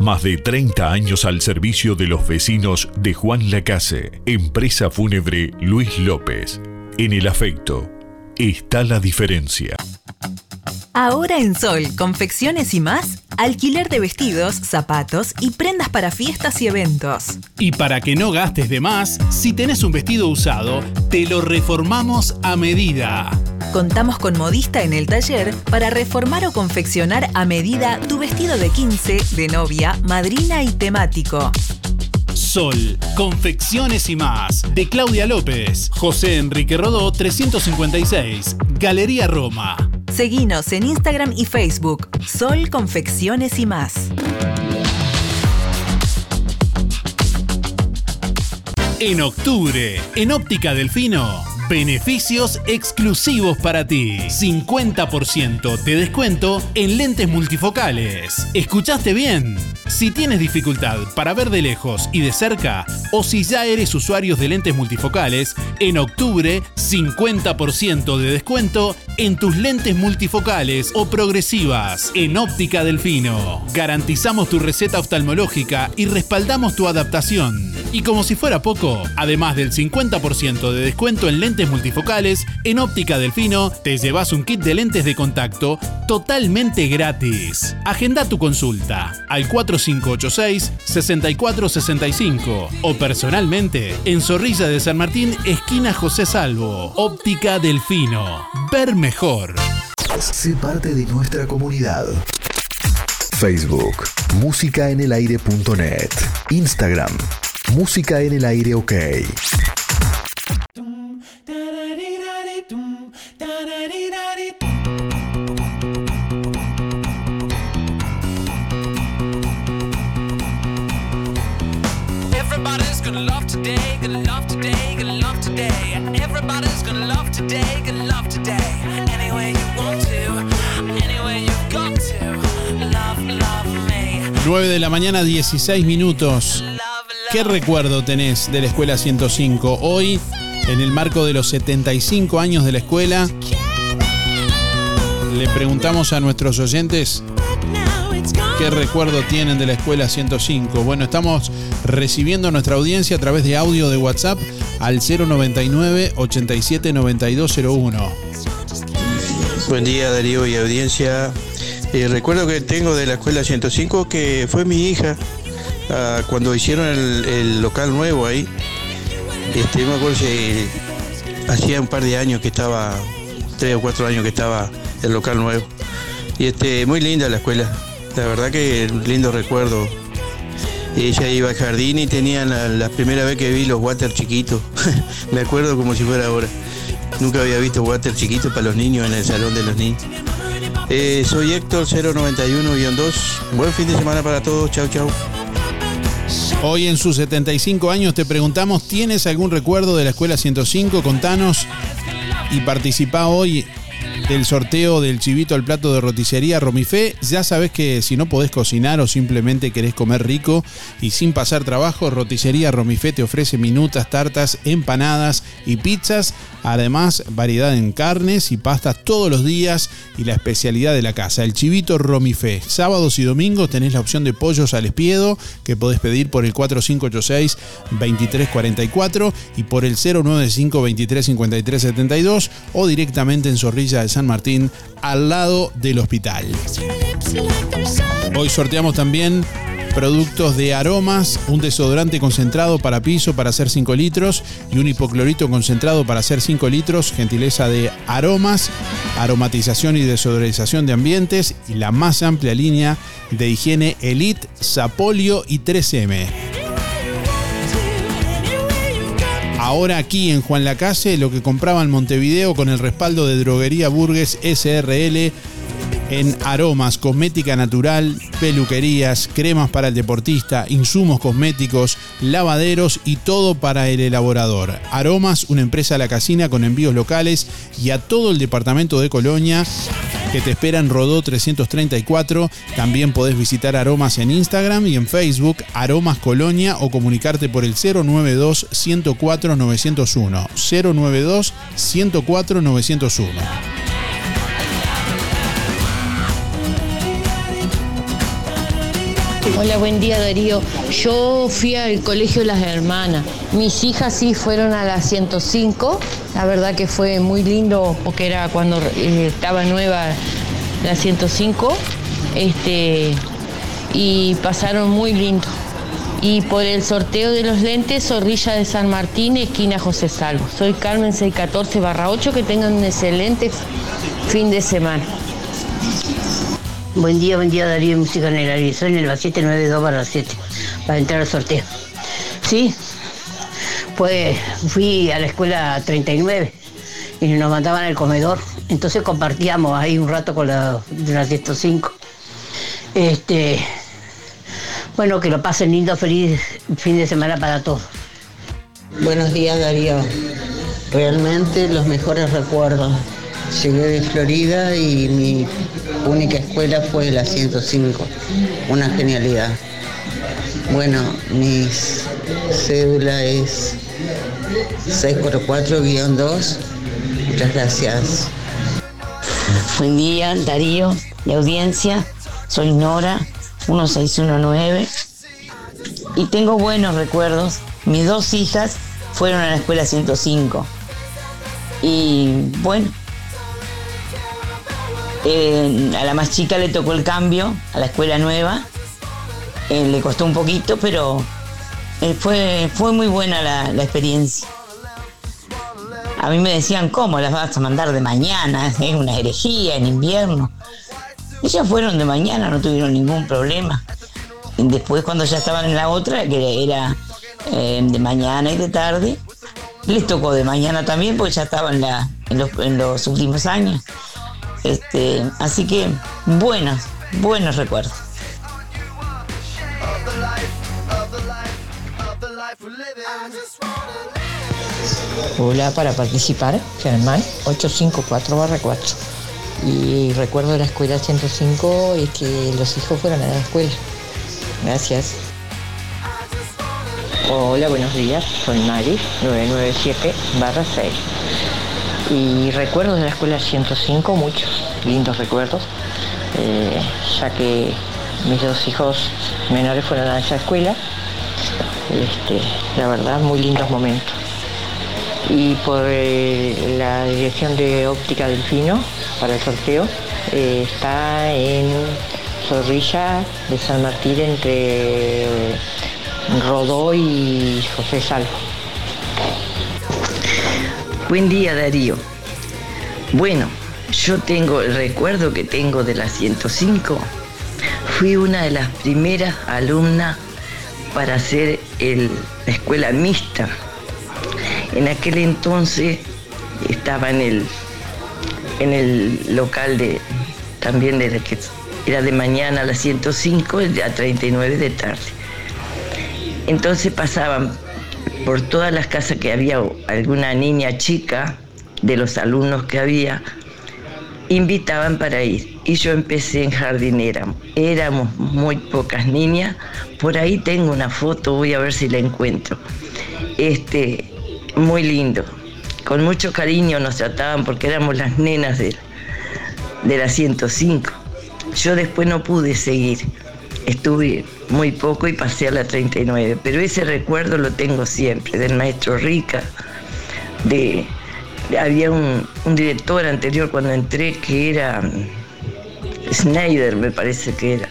Más de 30 años al servicio de los vecinos de Juan Lacase. Empresa fúnebre Luis López. En el afecto está la diferencia. Ahora en Sol, confecciones y más, alquiler de vestidos, zapatos y prendas para fiestas y eventos. Y para que no gastes de más, si tenés un vestido usado, te lo reformamos a medida. Contamos con modista en el taller para reformar o confeccionar a medida tu vestido de 15, de novia, madrina y temático. Sol, confecciones y más. De Claudia López, José Enrique Rodó 356, Galería Roma. Seguinos en Instagram y Facebook. Sol Confecciones y más. En octubre, en Óptica Delfino, beneficios exclusivos para ti. 50% de descuento en lentes multifocales. ¿Escuchaste bien? Si tienes dificultad para ver de lejos y de cerca, o si ya eres usuario de lentes multifocales, en octubre 50% de descuento en tus lentes multifocales o progresivas en Óptica Delfino. Garantizamos tu receta oftalmológica y respaldamos tu adaptación. Y como si fuera poco, además del 50% de descuento en lentes multifocales, en Óptica Delfino te llevas un kit de lentes de contacto totalmente gratis. Agenda tu consulta al 4586-6465 o personalmente en Zorrilla de San Martín, esquina José Salvo. Óptica Delfino. Ver mejor. Sé parte de nuestra comunidad. Facebook, músicaenelaire.net. Instagram, música en el aire ok. Everybody's gonna love today, gonna love today, gonna love today. Everybody's gonna love today, gonna love today. Any way you want to, any way you've got to. Love, love me. 9 de la mañana, 16 minutos. ¿Qué recuerdo tenés de la escuela 105? Hoy, en el marco de los 75 años de la escuela, le preguntamos a nuestros oyentes qué recuerdo tienen de la escuela 105. Bueno, estamos recibiendo nuestra audiencia a través de audio de WhatsApp al 099 87 9201. Buen día Darío y audiencia. Eh, recuerdo que tengo de la escuela 105 que fue mi hija ah, cuando hicieron el local nuevo ahí. Este, me acuerdo que hacía un par de años que estaba, tres o cuatro años que estaba el local nuevo. Y este, muy linda la escuela. La verdad que lindo recuerdo. Ella iba al jardín y tenía la, primera vez que vi los water chiquitos. me acuerdo como si fuera ahora. Nunca había visto water chiquitos para los niños en el salón de los niños. Eh, soy Héctor 091-2. Buen fin de semana para todos. Chau, chau. Hoy en sus 75 años te preguntamos, ¿tienes algún recuerdo de la escuela 105? Contanos y participa hoy del sorteo del chivito al plato de roticería Romifé. Ya sabes que si no podés cocinar o simplemente querés comer rico y sin pasar trabajo, roticería Romifé te ofrece minutas, tartas, empanadas y pizzas. Además, variedad en carnes y pastas todos los días y la especialidad de la casa, el chivito Romifé. Sábados y domingos tenés la opción de pollos al espiedo que podés pedir por el 4586-2344 y por el 095-235372 o directamente en Zorrilla de San Martín al lado del hospital. Hoy sorteamos también productos de aromas, un desodorante concentrado para piso para hacer 5 litros y un hipoclorito concentrado para hacer 5 litros, gentileza de aromas, aromatización y desodorización de ambientes y la más amplia línea de higiene Elite, Sapolio y 3M. Ahora aquí en Juan Lacase, lo que compraba en Montevideo con el respaldo de Droguería Burgues SRL en aromas, cosmética natural, peluquerías, cremas para el deportista, insumos cosméticos, lavaderos y todo para el elaborador. Aromas, una empresa a la casina con envíos locales y a todo el departamento de Colonia que te espera en Rodó 334. También podés visitar Aromas en Instagram y en Facebook, Aromas Colonia o comunicarte por el 092 104 901. 092 104 901. Hola, buen día Darío. Yo fui al colegio Las Hermanas. Mis hijas sí fueron a la 105. La verdad que fue muy lindo porque era cuando eh, estaba nueva la 105. Este, y pasaron muy lindo. Y por el sorteo de los lentes, Zorrilla de San Martín, esquina José Salvo. Soy Carmen 614 barra 8, que tengan un excelente fin de semana. Buen día, buen día Darío Música en el. Soy en el 792 barra 7 para entrar al sorteo. Sí, pues fui a la escuela 39 y nos mandaban al comedor. Entonces compartíamos ahí un rato con la de la 105. Este, bueno, que lo pasen lindo, feliz fin de semana para todos. Buenos días Darío. Realmente los mejores recuerdos. Llegué de Florida y mi única escuela fue la 105. Una genialidad. Bueno, mi cédula es 644-2. Muchas gracias. Buen día, Darío, de audiencia. Soy Nora, 1619. Y tengo buenos recuerdos. Mis dos hijas fueron a la escuela 105. Y bueno, eh, a la más chica le tocó el cambio a la escuela nueva. Eh, le costó un poquito, pero eh, fue, fue muy buena la, experiencia. A mí me decían, ¿cómo las vas a mandar de mañana? Es una herejía en invierno. Ellas fueron de mañana, no tuvieron ningún problema. Después cuando ya estaban en la otra, que era de mañana y de tarde, les tocó de mañana también porque ya estaban en los últimos años. Este, así que buenos, buenos recuerdos. Hola, para participar, Germán 854 barra 4. Y recuerdo la escuela 105 es que los hijos fueron a la escuela. Gracias. Hola, buenos días. Soy Mari, 997 barra 6. Y recuerdos de la escuela 105, muchos lindos recuerdos, eh, ya que mis dos hijos menores fueron a esa escuela. Este, la verdad, muy lindos momentos. Y por eh, la dirección de óptica Delfino para el sorteo, eh, está en Zorrilla de San Martín entre Rodó y José Salvo. Buen día, Darío. Bueno, yo tengo el recuerdo que tengo de la 105. Fui una de las primeras alumnas para hacer el- la escuela mixta. En aquel entonces estaba en el, en el local de también de que era de mañana a las 105 y a 39 de tarde. Entonces pasaban por todas las casas que había alguna niña chica de los alumnos que había, invitaban para ir. Y yo empecé en jardinera. Éramos muy pocas niñas. Por ahí tengo una foto, voy a ver si la encuentro. Este, muy lindo. Con mucho cariño nos trataban porque éramos las nenas de, de la 105. Yo después no pude seguir. Estuve muy poco y pasé a la 39, pero ese recuerdo lo tengo siempre, del maestro Rica, de, había un, director anterior cuando entré que era mm, Schneider, me parece que era,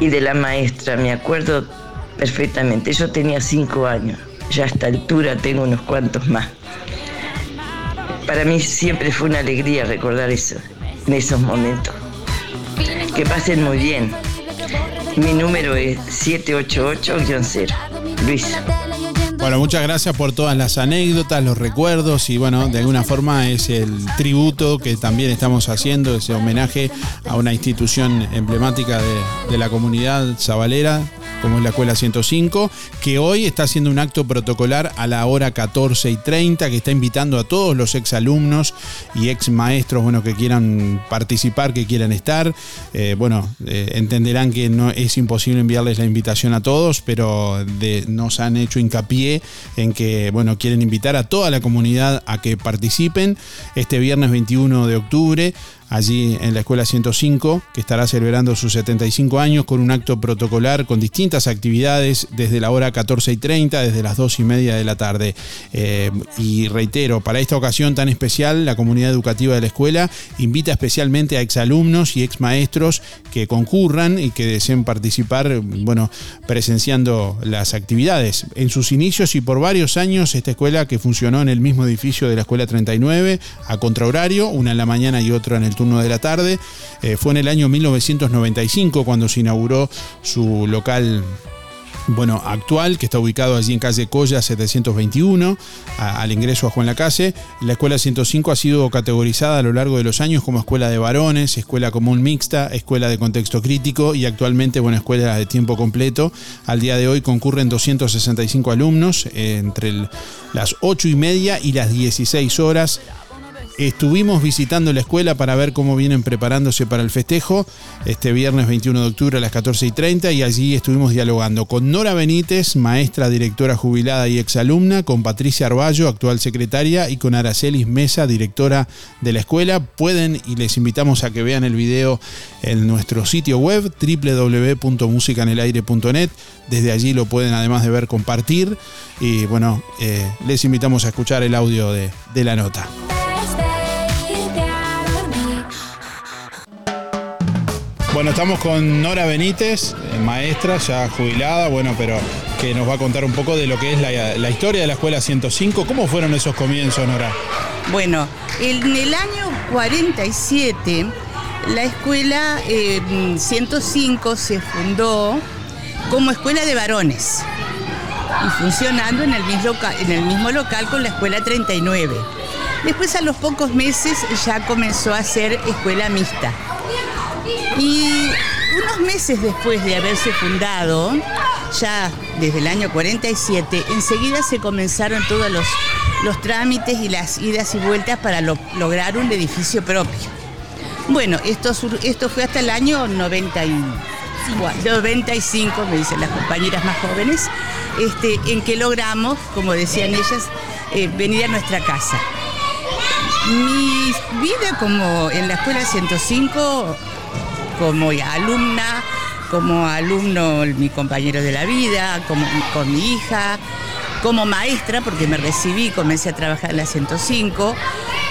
y de la maestra, me acuerdo perfectamente, yo tenía cinco años, ya a esta altura tengo unos cuantos más. Para mí siempre fue una alegría recordar eso, en esos momentos. Que pasen muy bien. Mi número es 788-0. Luisa. Bueno, muchas gracias por todas las anécdotas, los recuerdos y bueno, de alguna forma es el tributo que también estamos haciendo, ese homenaje a una institución emblemática de, de la comunidad sabalera, como es la Escuela 105, que hoy está haciendo un acto protocolar a la hora 14 y 30, que está invitando a todos los exalumnos y ex maestros, bueno, que quieran participar, que quieran estar. Eh, bueno, eh, entenderán que no es imposible enviarles la invitación a todos, pero nos han hecho hincapié en que, bueno, quieren invitar a toda la comunidad a que participen. Este viernes 21 de octubre allí en la Escuela 105, que estará celebrando sus 75 años con un acto protocolar con distintas actividades desde la hora 14 y 30, desde las 2 y media de la tarde. Eh, y reitero, para esta ocasión tan especial, la comunidad educativa de la escuela invita especialmente a exalumnos y exmaestros que concurran y que deseen participar, bueno, presenciando las actividades. En sus inicios y por varios años, esta escuela que funcionó en el mismo edificio de la Escuela 39, a contrahorario, una en la mañana y otra en el turno de la tarde, eh, fue en el año 1995 cuando se inauguró su local bueno, actual, que está ubicado allí en calle Colla 721, a- al ingreso a Juan Lacase. La escuela 105 ha sido categorizada a lo largo de los años como escuela de varones, escuela común mixta, escuela de contexto crítico y actualmente, bueno, escuela de tiempo completo. Al día de hoy concurren 265 alumnos eh, entre las 8 y media y las 16 horas. Estuvimos visitando la escuela para ver cómo vienen preparándose para el festejo este viernes 21 de octubre a las 14 y 30 y allí estuvimos dialogando con Nora Benítez, maestra, directora jubilada y exalumna, con Patricia Arballo, actual secretaria, y con Aracelis Mesa, directora de la escuela. Pueden y les invitamos a que vean el video en nuestro sitio web www.musicanelaire.net. Desde allí lo pueden además de ver compartir y bueno, eh, les invitamos a escuchar el audio de- de la nota. Bueno, estamos con Nora Benítez, eh, maestra ya jubilada, bueno, pero que nos va a contar un poco de lo que es la, historia de la Escuela 105. ¿Cómo fueron esos comienzos, Nora? Bueno, en el año 47 la escuela eh, 105 se fundó como escuela de varones y funcionando en el mismo local con la escuela 39. Después a los pocos meses ya comenzó a ser escuela mixta. Y unos meses después de haberse fundado, ya desde el año 47, enseguida se comenzaron todos los, los trámites y las idas y vueltas para lo- lograr un edificio propio. Bueno, esto, fue hasta el año 90 y- 95, me dicen las compañeras más jóvenes, este, en que logramos, como decían ellas, eh, venir a nuestra casa. Mi vida como en la escuela 105 como alumna, como alumno, mi compañero de la vida, como, con mi hija, como maestra, porque me recibí, comencé a trabajar en la 105.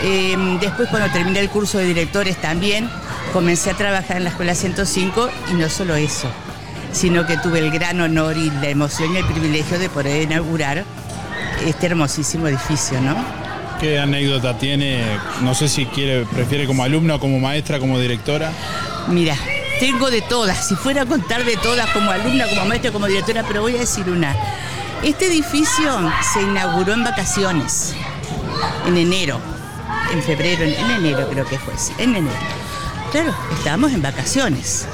Eh, después, cuando terminé el curso de directores también, comencé a trabajar en la escuela 105 y no solo eso, sino que tuve el gran honor y la emoción y el privilegio de poder inaugurar este hermosísimo edificio, ¿no? ¿Qué anécdota tiene? No sé si quiere, prefiere como alumna, como maestra, como directora. Mira, tengo de todas. Si fuera a contar de todas, como alumna, como maestra, como directora, pero voy a decir una. Este edificio se inauguró en vacaciones, en enero, en febrero, en, en enero creo que fue, sí, en enero. Claro, estábamos en vacaciones.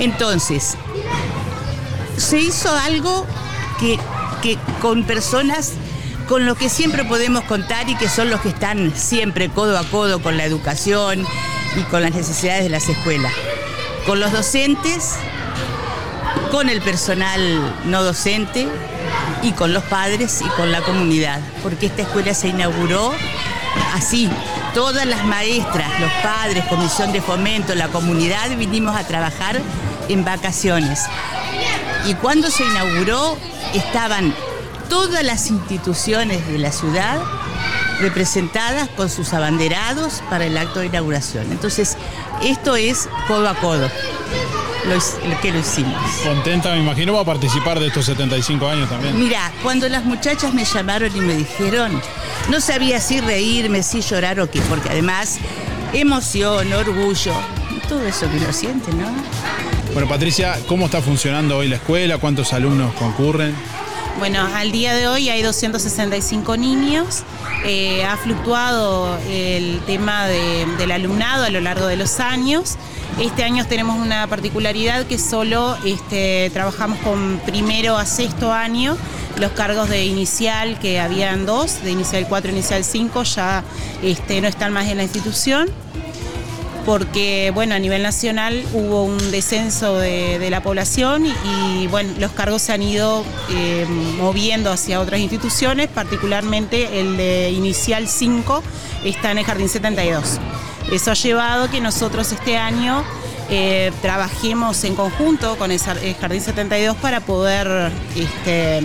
Entonces, se hizo algo que, que con personas con los que siempre podemos contar y que son los que están siempre codo a codo con la educación y con las necesidades de las escuelas. Con los docentes, con el personal no docente y con los padres y con la comunidad, porque esta escuela se inauguró así. Todas las maestras, los padres, comisión de fomento, la comunidad vinimos a trabajar en vacaciones. Y cuando se inauguró estaban todas las instituciones de la ciudad representadas con sus abanderados para el acto de inauguración. Entonces, esto es codo a codo lo, lo que lo hicimos. Contenta, me imagino, va a participar de estos 75 años también. Mira, cuando las muchachas me llamaron y me dijeron, no sabía si reírme, si llorar o qué, porque además emoción, orgullo, todo eso que uno siente, ¿no? Bueno, Patricia, ¿cómo está funcionando hoy la escuela? ¿Cuántos alumnos concurren? Bueno, al día de hoy hay 265 niños. Eh, ha fluctuado el tema de- del alumnado a lo largo de los años. Este año tenemos una particularidad que solo este, trabajamos con primero a sexto año. Los cargos de inicial, que habían dos, de inicial 4 inicial 5, ya este, no están más en la institución porque bueno, a nivel nacional hubo un descenso de, la población y, bueno, los cargos se han ido eh, moviendo hacia otras instituciones, particularmente el de Inicial 5 está en el Jardín 72. Eso ha llevado a que nosotros este año eh, trabajemos en conjunto con el Jardín 72 para poder, este,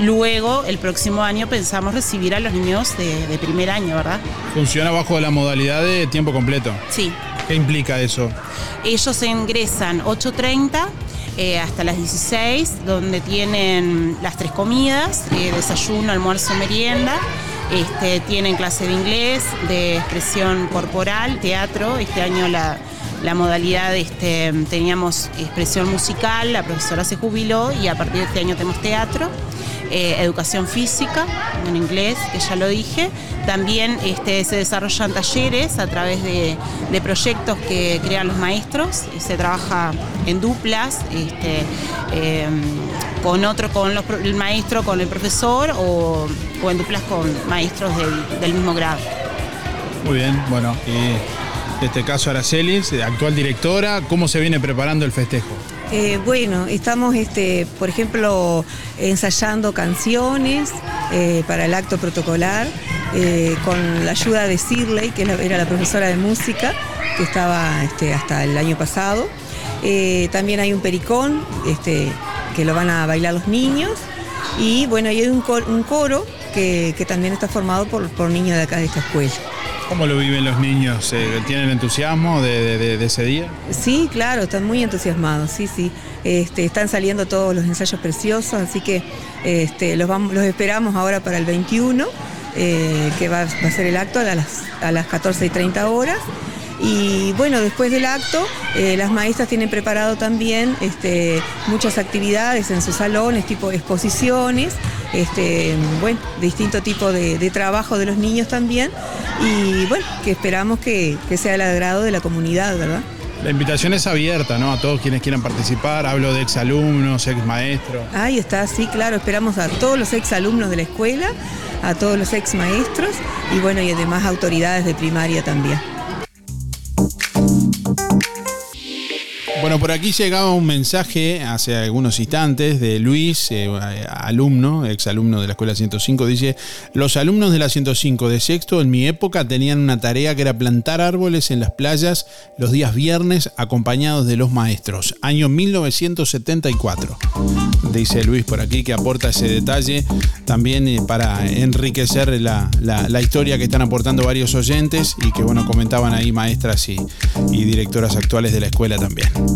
luego, el próximo año, pensamos recibir a los niños de, de primer año, ¿verdad? Funciona bajo la modalidad de tiempo completo. Sí. ¿Qué implica eso? Ellos ingresan 8.30 eh, hasta las 16, donde tienen las tres comidas, eh, desayuno, almuerzo, merienda. Este, tienen clase de inglés, de expresión corporal, teatro. Este año la, la modalidad este, teníamos expresión musical, la profesora se jubiló y a partir de este año tenemos teatro. Eh, educación física en inglés, que ya lo dije. También este, se desarrollan talleres a través de, proyectos que crean los maestros. se trabaja en duplas, este, eh, con otro, con los el maestro, con el profesor o, en duplas con maestros del, mismo grado. Muy bien, bueno, y en este caso Aracelis, eh, actual directora, ¿cómo se viene preparando el festejo? Eh, bueno, estamos, este, por ejemplo, ensayando canciones eh, para el acto protocolar eh, con la ayuda de Shirley, que era la profesora de música, que estaba este, hasta el año pasado. También hay un pericón este, que lo van a bailar los niños. Y bueno, hay un cor- un coro que, que también está formado por, por niños de acá de esta escuela. ¿Cómo lo viven los niños? Eh, ¿Tienen entusiasmo de, ese día? Sí, claro, están muy entusiasmados, sí, sí. Este, están saliendo todos los ensayos preciosos, así que este, los, esperamos ahora para el 21, eh, que va, va a ser el acto a las, a las 14 y 30 horas. Y bueno, después del acto, eh, las maestras tienen preparado también este, muchas actividades en sus salones, tipo exposiciones, este, bueno, distinto tipo de, de trabajo de los niños también. Y bueno, que esperamos que, que sea el agrado de la comunidad, ¿verdad? La invitación es abierta, ¿no? A todos quienes quieran participar. Hablo de exalumnos, exmaestros. Ahí está, sí, claro, esperamos a todos los ex alumnos de la escuela, a todos los ex maestros y bueno, y además autoridades de primaria también. You Bueno, por aquí llegaba un mensaje hace algunos instantes de Luis, eh, alumno, exalumno de la Escuela 105. Dice, los alumnos de la 105 de sexto en mi época tenían una tarea que era plantar árboles en las playas los días viernes acompañados de los maestros. Año 1974. Dice Luis por aquí que aporta ese detalle también eh, para enriquecer la, la- historia que están aportando varios oyentes y que bueno, comentaban ahí maestras y directoras actuales de la escuela también.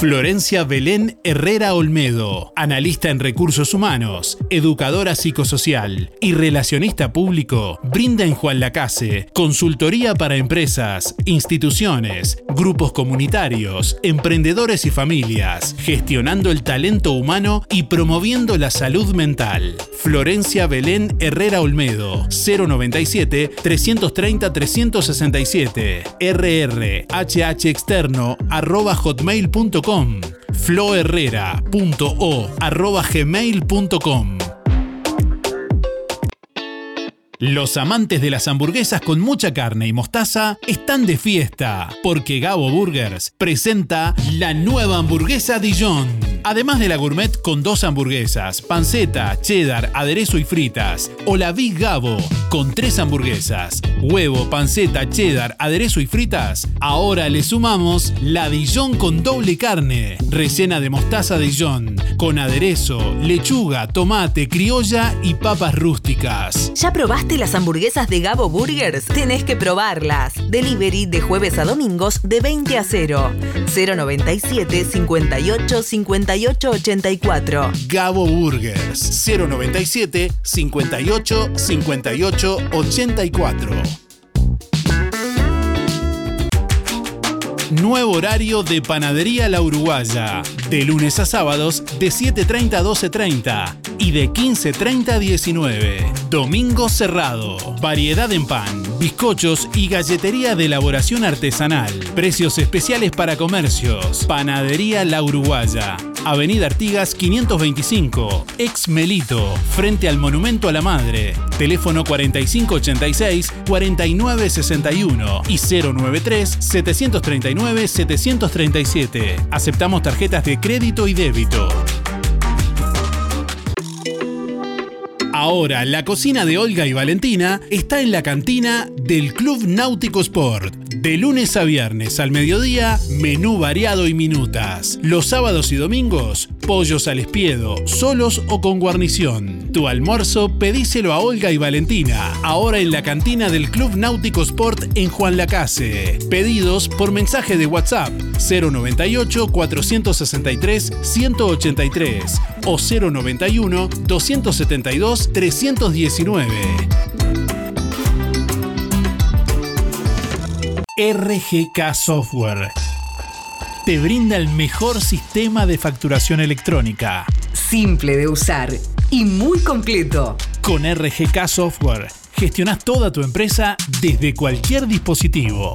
Florencia Belén Herrera Olmedo, analista en recursos humanos, educadora psicosocial y relacionista público, brinda en Juan Lacase consultoría para empresas, instituciones, grupos comunitarios, emprendedores y familias, gestionando el talento humano y promoviendo la salud mental. Florencia Belén Herrera Olmedo, 097 330 367, rrhhexterno floherrera.o arroba gmail.com. Los amantes de las hamburguesas con mucha carne y mostaza están de fiesta, porque Gabo Burgers presenta la nueva hamburguesa Dijon. Además de la gourmet con dos hamburguesas, panceta, cheddar, aderezo y fritas, o la Big Gabo con tres hamburguesas, huevo, panceta, cheddar, aderezo y fritas, ahora le sumamos la Dijon con doble carne, rellena de mostaza Dijon, con aderezo, lechuga, tomate, criolla y papas rústicas. ¿Ya probaste las hamburguesas de Gabo Burgers? Tenés que probarlas. Delivery de jueves a domingos de 20 a 0. 097 58 58 84. Gabo Burgers 097 58 58 84. Nuevo horario de Panadería La Uruguaya. De lunes a sábados de 7.30 a 12.30 y de 15.30 a 19. Domingo cerrado. Variedad en pan, bizcochos y galletería de elaboración artesanal. Precios especiales para comercios. Panadería La Uruguaya. Avenida Artigas 525, ex Melito, frente al Monumento a la Madre. Teléfono 4586-4961 y 093-739-737. Aceptamos tarjetas de crédito y débito. Ahora, la cocina de Olga y Valentina está en la cantina del Club Náutico Sport. De lunes a viernes al mediodía, menú variado y minutas. Los sábados y domingos, pollos al espiedo, solos o con guarnición. Tu almuerzo, pedíselo a Olga y Valentina. Ahora en la cantina del Club Náutico Sport en Juan Lacase. Pedidos por mensaje de WhatsApp 098 463 183 o 091 272 319. RGK Software te brinda el mejor sistema de facturación electrónica. Simple de usar y muy completo. Con RGK Software gestionas toda tu empresa desde cualquier dispositivo.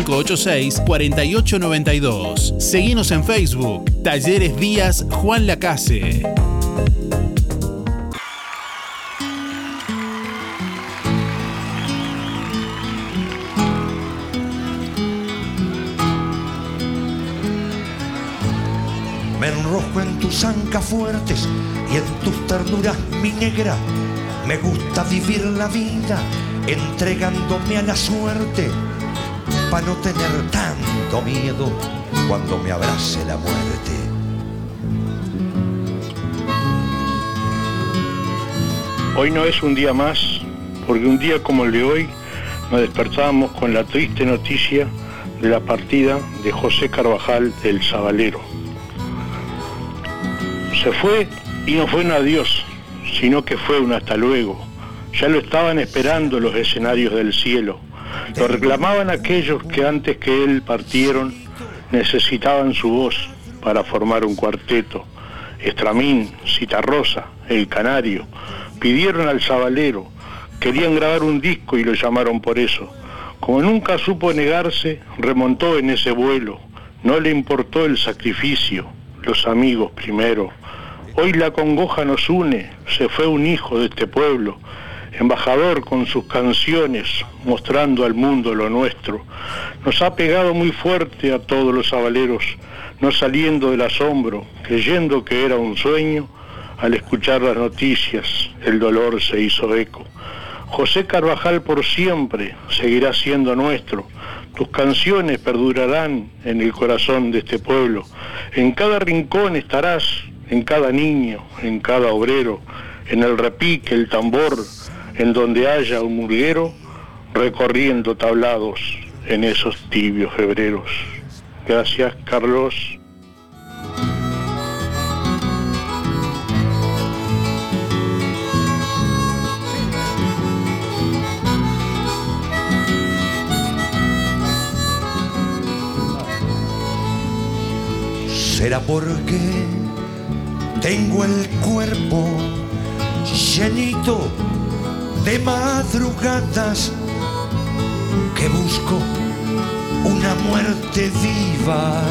4892. Seguinos en Facebook. Talleres Díaz Juan Lacase. Me enrojo en tus ancas fuertes y en tus ternuras mi negra. Me gusta vivir la vida entregándome a la suerte para no tener tanto miedo cuando me abrace la muerte. Hoy no es un día más, porque un día como el de hoy nos despertábamos con la triste noticia de la partida de José Carvajal del Zabalero. Se fue y no fue un adiós, sino que fue un hasta luego. Ya lo estaban esperando los escenarios del cielo. Lo reclamaban aquellos que antes que él partieron necesitaban su voz para formar un cuarteto. Estramín, Citarrosa, El Canario, pidieron al Zabalero, querían grabar un disco y lo llamaron por eso. Como nunca supo negarse, remontó en ese vuelo. No le importó el sacrificio, los amigos primero. Hoy la congoja nos une, se fue un hijo de este pueblo, embajador con sus canciones, mostrando al mundo lo nuestro. Nos ha pegado muy fuerte a todos los sabaleros, no saliendo del asombro, creyendo que era un sueño, al escuchar las noticias el dolor se hizo eco. José Carvajal por siempre seguirá siendo nuestro. Tus canciones perdurarán en el corazón de este pueblo. En cada rincón estarás, en cada niño, en cada obrero, en el repique, el tambor, en donde haya un murguero, recorriendo tablados en esos tibios febreros. Gracias, Carlos. Será porque tengo el cuerpo llenito de madrugadas que busco una muerte viva,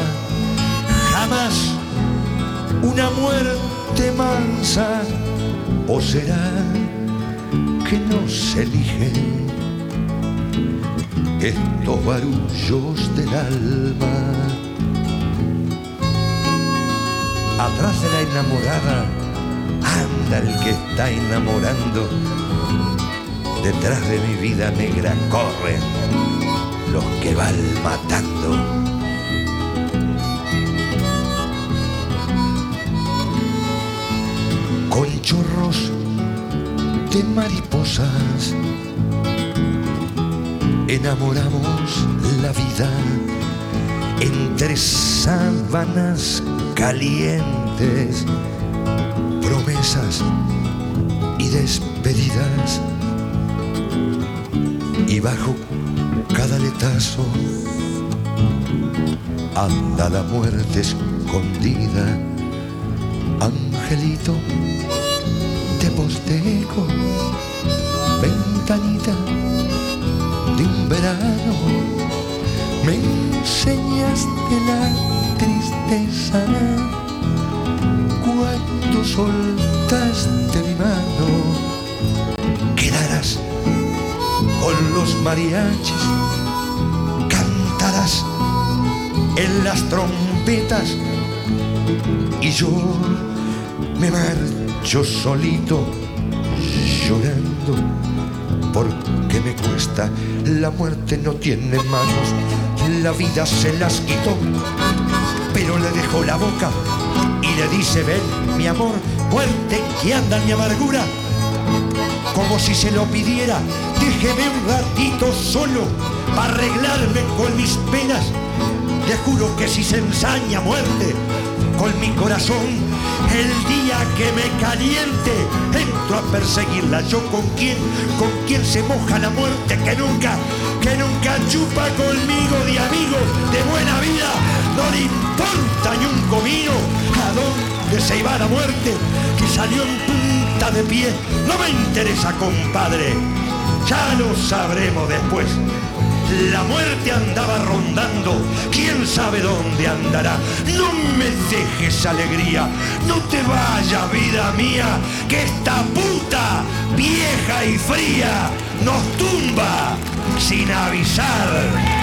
jamás una muerte mansa, o será que no se eligen estos barullos del alma. Atrás de la enamorada anda el que está enamorando. Detrás de mi vida negra corren los que van matando. Con chorros de mariposas enamoramos la vida entre sábanas calientes, promesas y despedidas. Y bajo cada letazo anda la muerte escondida. Angelito, te postejo, ventanita de un verano, me enseñaste la tristeza cuando soltaste mi mano. Quedarás con los mariachis, cantarás en las trompetas y yo me marcho solito llorando porque me La muerte no tiene manos, la vida se las quitó, pero le dejó la boca y le dice, ven, mi amor, muerte, que anda mi amargura. Como si se lo pidiera, déjeme un ratito solo para arreglarme con mis penas. Le juro que si se ensaña muerte con mi corazón, el día que me caliente, entro a perseguirla. Yo con quién, con quién se moja la muerte que nunca, que nunca chupa conmigo de amigos, de buena vida. No le importa ni un comino a dónde se iba la muerte, que salió en punta de pie. No me interesa, compadre. Ya lo sabremos después. La muerte andaba rondando, quién sabe dónde andará. No me dejes alegría, no te vayas, vida mía, que esta puta vieja y fría nos tumba sin avisar.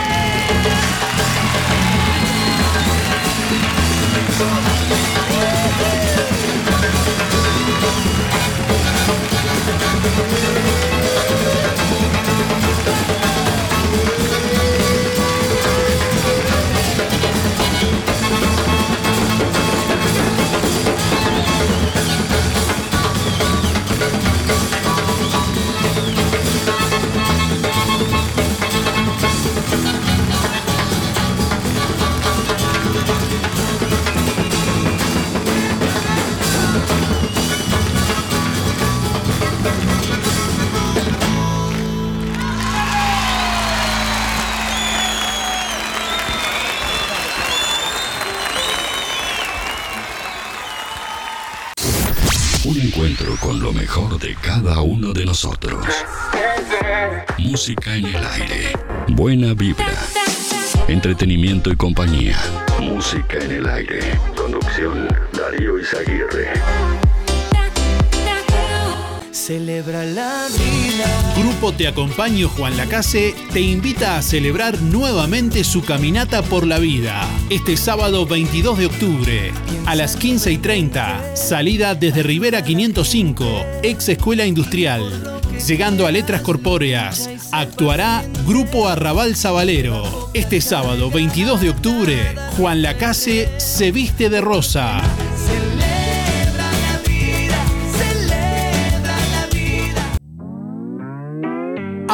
Música en el aire. Buena vibra. Entretenimiento y compañía. Música en el aire. Conducción Darío Izaguirre. Celebra la vida. Grupo Te Acompaño Juan Lacase te invita a celebrar nuevamente su caminata por la vida. Este sábado 22 de octubre, a las 15 y 30, salida desde Rivera 505, ex Escuela Industrial. Llegando a Letras Corpóreas, actuará Grupo Arrabal Sabalero. Este sábado 22 de octubre, Juan Lacase se viste de rosa.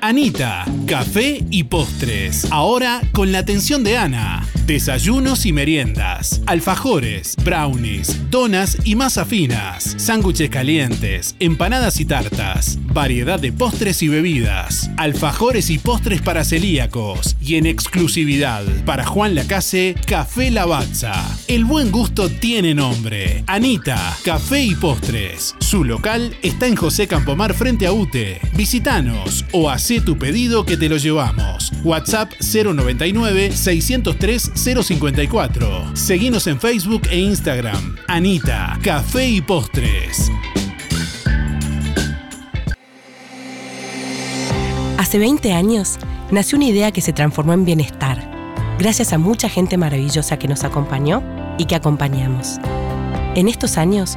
Anita, café y postres. Ahora con la atención de Ana. Desayunos y meriendas, alfajores, brownies, donas y masa finas, sándwiches calientes, empanadas y tartas, variedad de postres y bebidas, alfajores y postres para celíacos y en exclusividad para Juan Lacase, Café Lavazza. El buen gusto tiene nombre. Anita, Café y Postres. Su local está en José Campomar frente a UTE. Visítanos o hacé tu pedido que te lo llevamos. WhatsApp 099 603 054. Seguinos en Facebook e Instagram. Anita, Café y Postres. Hace 20 años nació una idea que se transformó en bienestar, gracias a mucha gente maravillosa que nos acompañó y que acompañamos. En estos años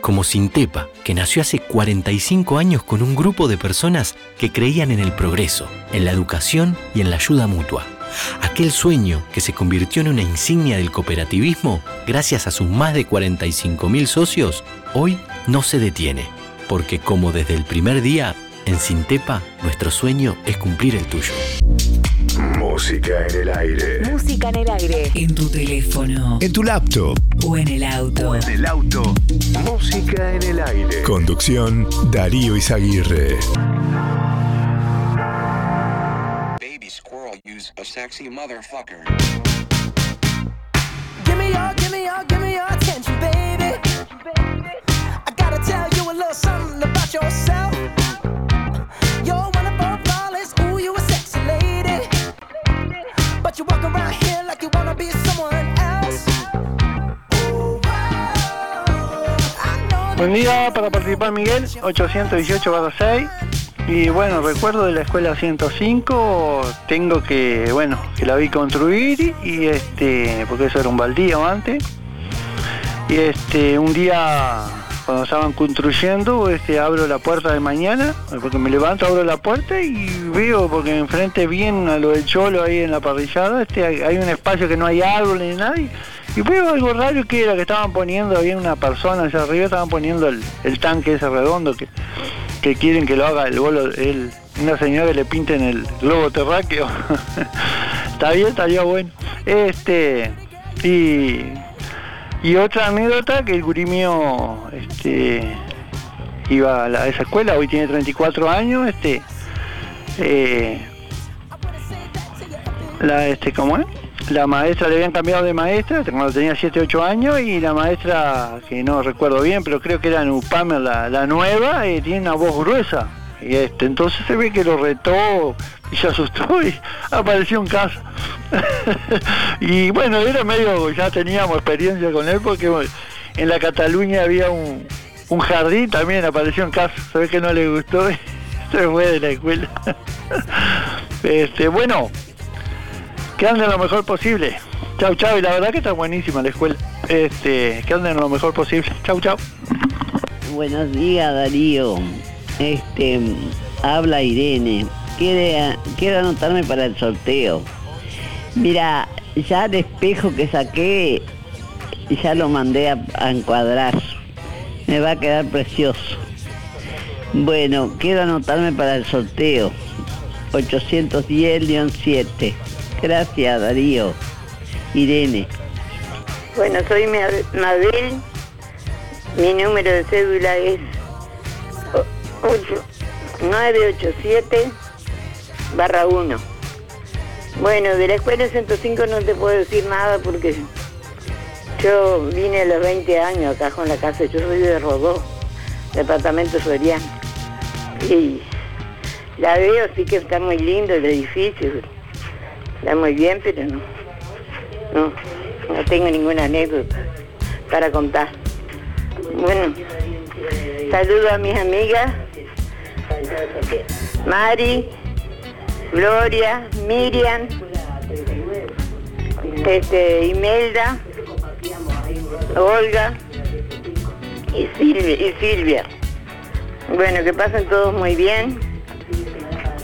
como Sintepa, que nació hace 45 años con un grupo de personas que creían en el progreso, en la educación y en la ayuda mutua. Aquel sueño que se convirtió en una insignia del cooperativismo gracias a sus más de 45.000 socios, hoy no se detiene, porque como desde el primer día, en Sintepa, nuestro sueño es cumplir el tuyo. Música en el aire. Música en el aire. En tu teléfono. En tu laptop. O en el auto. En el auto. Música en el aire. Conducción Darío Izaguirre. a sexy motherfucker. Give me your, give me your, give me your attention, baby. I gotta tell you a little something about yourself. Buen día para participar Miguel, 818 6. Y bueno, recuerdo de la escuela 105, tengo que, bueno, que la vi construir y este, porque eso era un baldío antes. Y este, un día cuando estaban construyendo, este, abro la puerta de mañana, porque me levanto, abro la puerta y veo, porque enfrente bien a lo del cholo ahí en la parrillada, este, hay, un espacio que no hay árboles ni nadie. Y veo algo raro que era que estaban poniendo, había una persona allá arriba, estaban poniendo el, el tanque ese redondo que, que quieren que lo haga el bolo, el, una señora que le pinten el globo terráqueo. está bien, estaría bueno. Este, y, y otra anécdota que el gurí mío este, iba a, esa escuela, hoy tiene 34 años, este, eh, la, este, ¿cómo es? La maestra le habían cambiado de maestra cuando tenía 7, 8 años y la maestra, que no recuerdo bien, pero creo que era Nupamer la, la nueva, eh, tiene una voz gruesa. Y este, entonces se ve que lo retó y se asustó y apareció en casa. y bueno, era medio, ya teníamos experiencia con él porque en la Cataluña había un, un jardín, también apareció en casa, se ve que no le gustó se fue de la escuela. este, bueno, Que anden lo mejor posible. Chau, chau. Y la verdad que está buenísima la escuela. Este, que anden lo mejor posible. Chau, chau. Buenos días, Darío. Este, habla Irene. Quiere, quiero anotarme para el sorteo. Mira, ya el espejo que saqué, ya lo mandé a, a encuadrar. Me va a quedar precioso. Bueno, quiero anotarme para el sorteo. 810-7. Gracias, Darío. Irene. Bueno, soy Ma- Mabel. Mi número de cédula es o- ocho- 987 barra 1. Bueno, de la escuela 105 no te puedo decir nada porque yo vine a los 20 años acá con la casa. Yo soy de Rodó, departamento Soriano. Y la veo, sí que está muy lindo el edificio. Está muy bien, pero no. No, no tengo ninguna anécdota para contar. Bueno, saludo a mis amigas. Mari, Gloria, Miriam, este, Imelda, Olga y Silvia, y Silvia. Bueno, que pasen todos muy bien.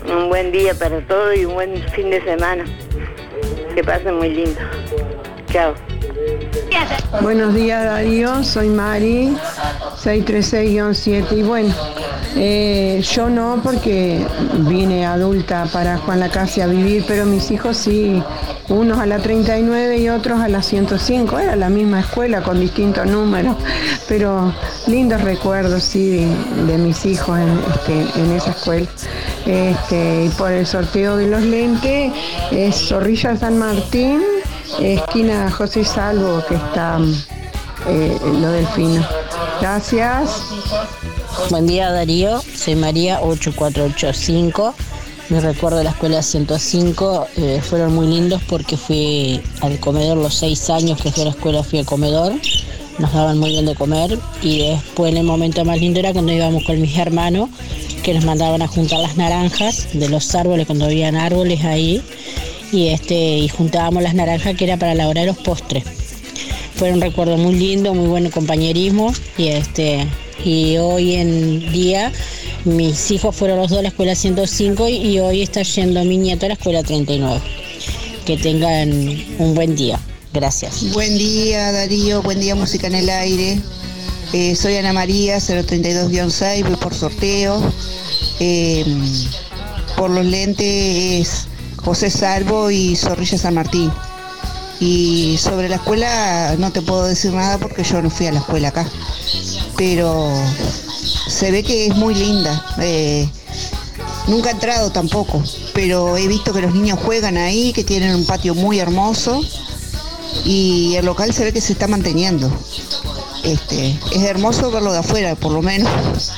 Un buen día para todos y un buen fin de semana. Que pasen muy lindo. Buenos días Darío, soy Mari, 636-7 y bueno, eh, yo no porque vine adulta para Juan la Casa a vivir, pero mis hijos sí, unos a la 39 y otros a la 105, era la misma escuela con distintos números, pero lindos recuerdos sí de, mis hijos en, este, en esa escuela. Este, y por el sorteo de los lentes es Zorrilla San Martín, esquina José Salvo, que está eh, lo del fino. Gracias. Buen día Darío, soy María 8485. Mi recuerdo de la escuela 105 eh, fueron muy lindos porque fui al comedor los seis años que fui a la escuela, fui al comedor. Nos daban muy bien de comer y después el momento más lindo era cuando íbamos con mis hermanos que nos mandaban a juntar las naranjas de los árboles cuando habían árboles ahí y este y juntábamos las naranjas que era para la hora de los postres. Fue un recuerdo muy lindo, muy buen compañerismo y este y hoy en día mis hijos fueron los dos a la escuela 105 y, hoy está yendo mi nieto a la escuela 39. Que tengan un buen día. Gracias. Buen día Darío, buen día Música en el Aire. Eh, soy Ana María, 032-6, voy por sorteo. Eh, por los lentes es José Salvo y Zorrilla San Martín. Y sobre la escuela no te puedo decir nada porque yo no fui a la escuela acá. Pero se ve que es muy linda. Eh, nunca he entrado tampoco, pero he visto que los niños juegan ahí, que tienen un patio muy hermoso y el local se ve que se está manteniendo. Este, es hermoso verlo de afuera, por lo menos.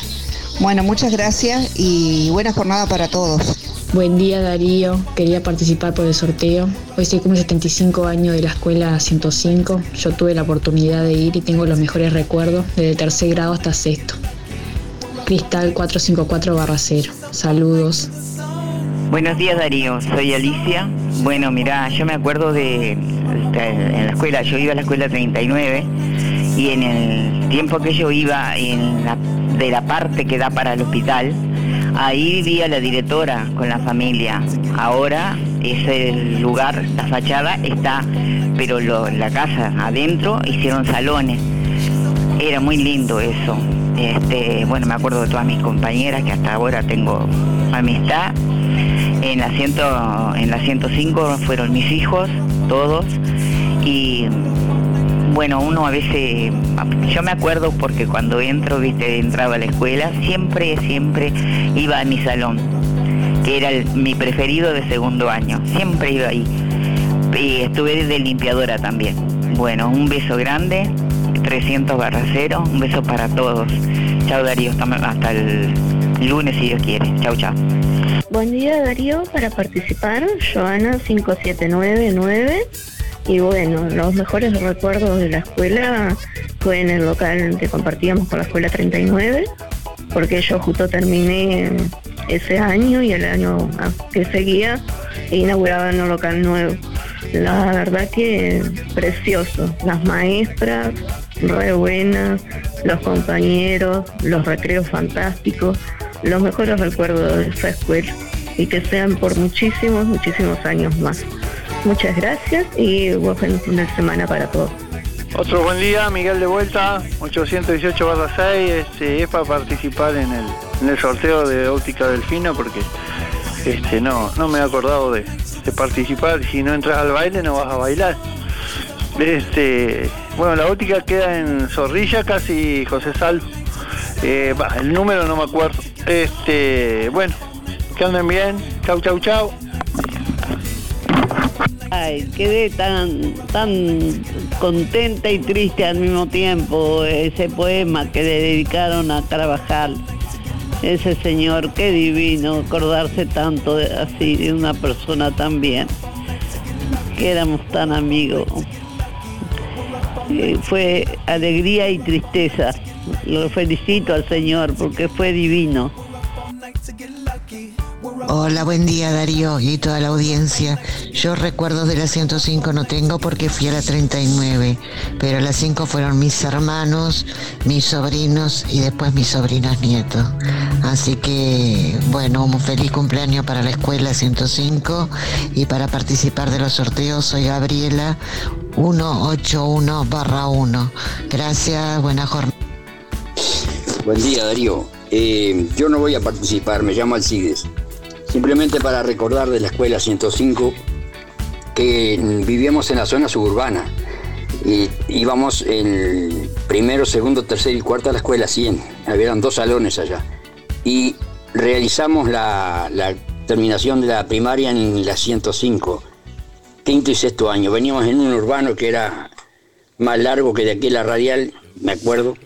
Bueno, muchas gracias y buena jornada para todos. Buen día Darío, quería participar por el sorteo. Hoy se cumple 75 años de la escuela 105. Yo tuve la oportunidad de ir y tengo los mejores recuerdos desde tercer grado hasta sexto. Cristal 454-0. Saludos. Buenos días Darío, soy Alicia. Bueno, mira, yo me acuerdo de este, en la escuela, yo iba a la escuela 39 y en el tiempo que yo iba de la parte que da para el hospital, ahí vivía la directora con la familia. Ahora ese lugar, la fachada está, pero lo- la casa adentro hicieron salones. Era muy lindo eso. Este, bueno, me acuerdo de todas mis compañeras que hasta ahora tengo amistad. En la, ciento, en la 105 fueron mis hijos, todos. Y bueno, uno a veces, yo me acuerdo porque cuando entro, viste, entraba a la escuela, siempre, siempre iba a mi salón, que era mi preferido de segundo año. Siempre iba ahí. Y estuve de limpiadora también. Bueno, un beso grande, 300 barra cero, un beso para todos. Chao Darío, hasta, el lunes si Dios quiere. Chau, chao. Buen día Darío, para participar, Joana 5799. Y bueno, los mejores recuerdos de la escuela fue en el local que compartíamos con la escuela 39, porque yo justo terminé ese año y el año que seguía inauguraban un local nuevo. La verdad que precioso. Las maestras, re buenas, los compañeros, los recreos fantásticos, los mejores recuerdos de esa escuela. Y que sean por muchísimos, muchísimos años más. Muchas gracias y buen fin de semana para todos. Otro buen día, Miguel de vuelta, 818 6, este, es para participar en el, en el sorteo de óptica delfino porque este, no, no me he acordado de, de participar, si no entras al baile no vas a bailar. Este, bueno, la óptica queda en Zorrilla, casi José Salvo. Eh, el número no me acuerdo. Este, bueno, que anden bien. Chau, chau, chau. Ay, quedé tan, tan contenta y triste al mismo tiempo. Ese poema que le dedicaron a Carvajal. Ese señor, qué divino acordarse tanto así de una persona tan bien. Que éramos tan amigos. Eh, fue alegría y tristeza. Lo felicito al señor porque fue divino. Hola, buen día Darío y toda la audiencia. Yo recuerdos de la 105 no tengo porque fui a la 39, pero las 5 fueron mis hermanos, mis sobrinos y después mis sobrinos nietos. Así que, bueno, un feliz cumpleaños para la escuela 105 y para participar de los sorteos soy Gabriela 181 1. Gracias, buena jornada. Buen día, Darío. Eh, yo no voy a participar, me llamo Alcides. Simplemente para recordar de la escuela 105 que vivíamos en la zona suburbana. Y íbamos en primero, segundo, tercero y cuarto a la escuela 100. Habían dos salones allá. Y realizamos la, la terminación de la primaria en la 105, quinto y sexto año. Veníamos en un urbano que era más largo que de aquí la radial, me acuerdo.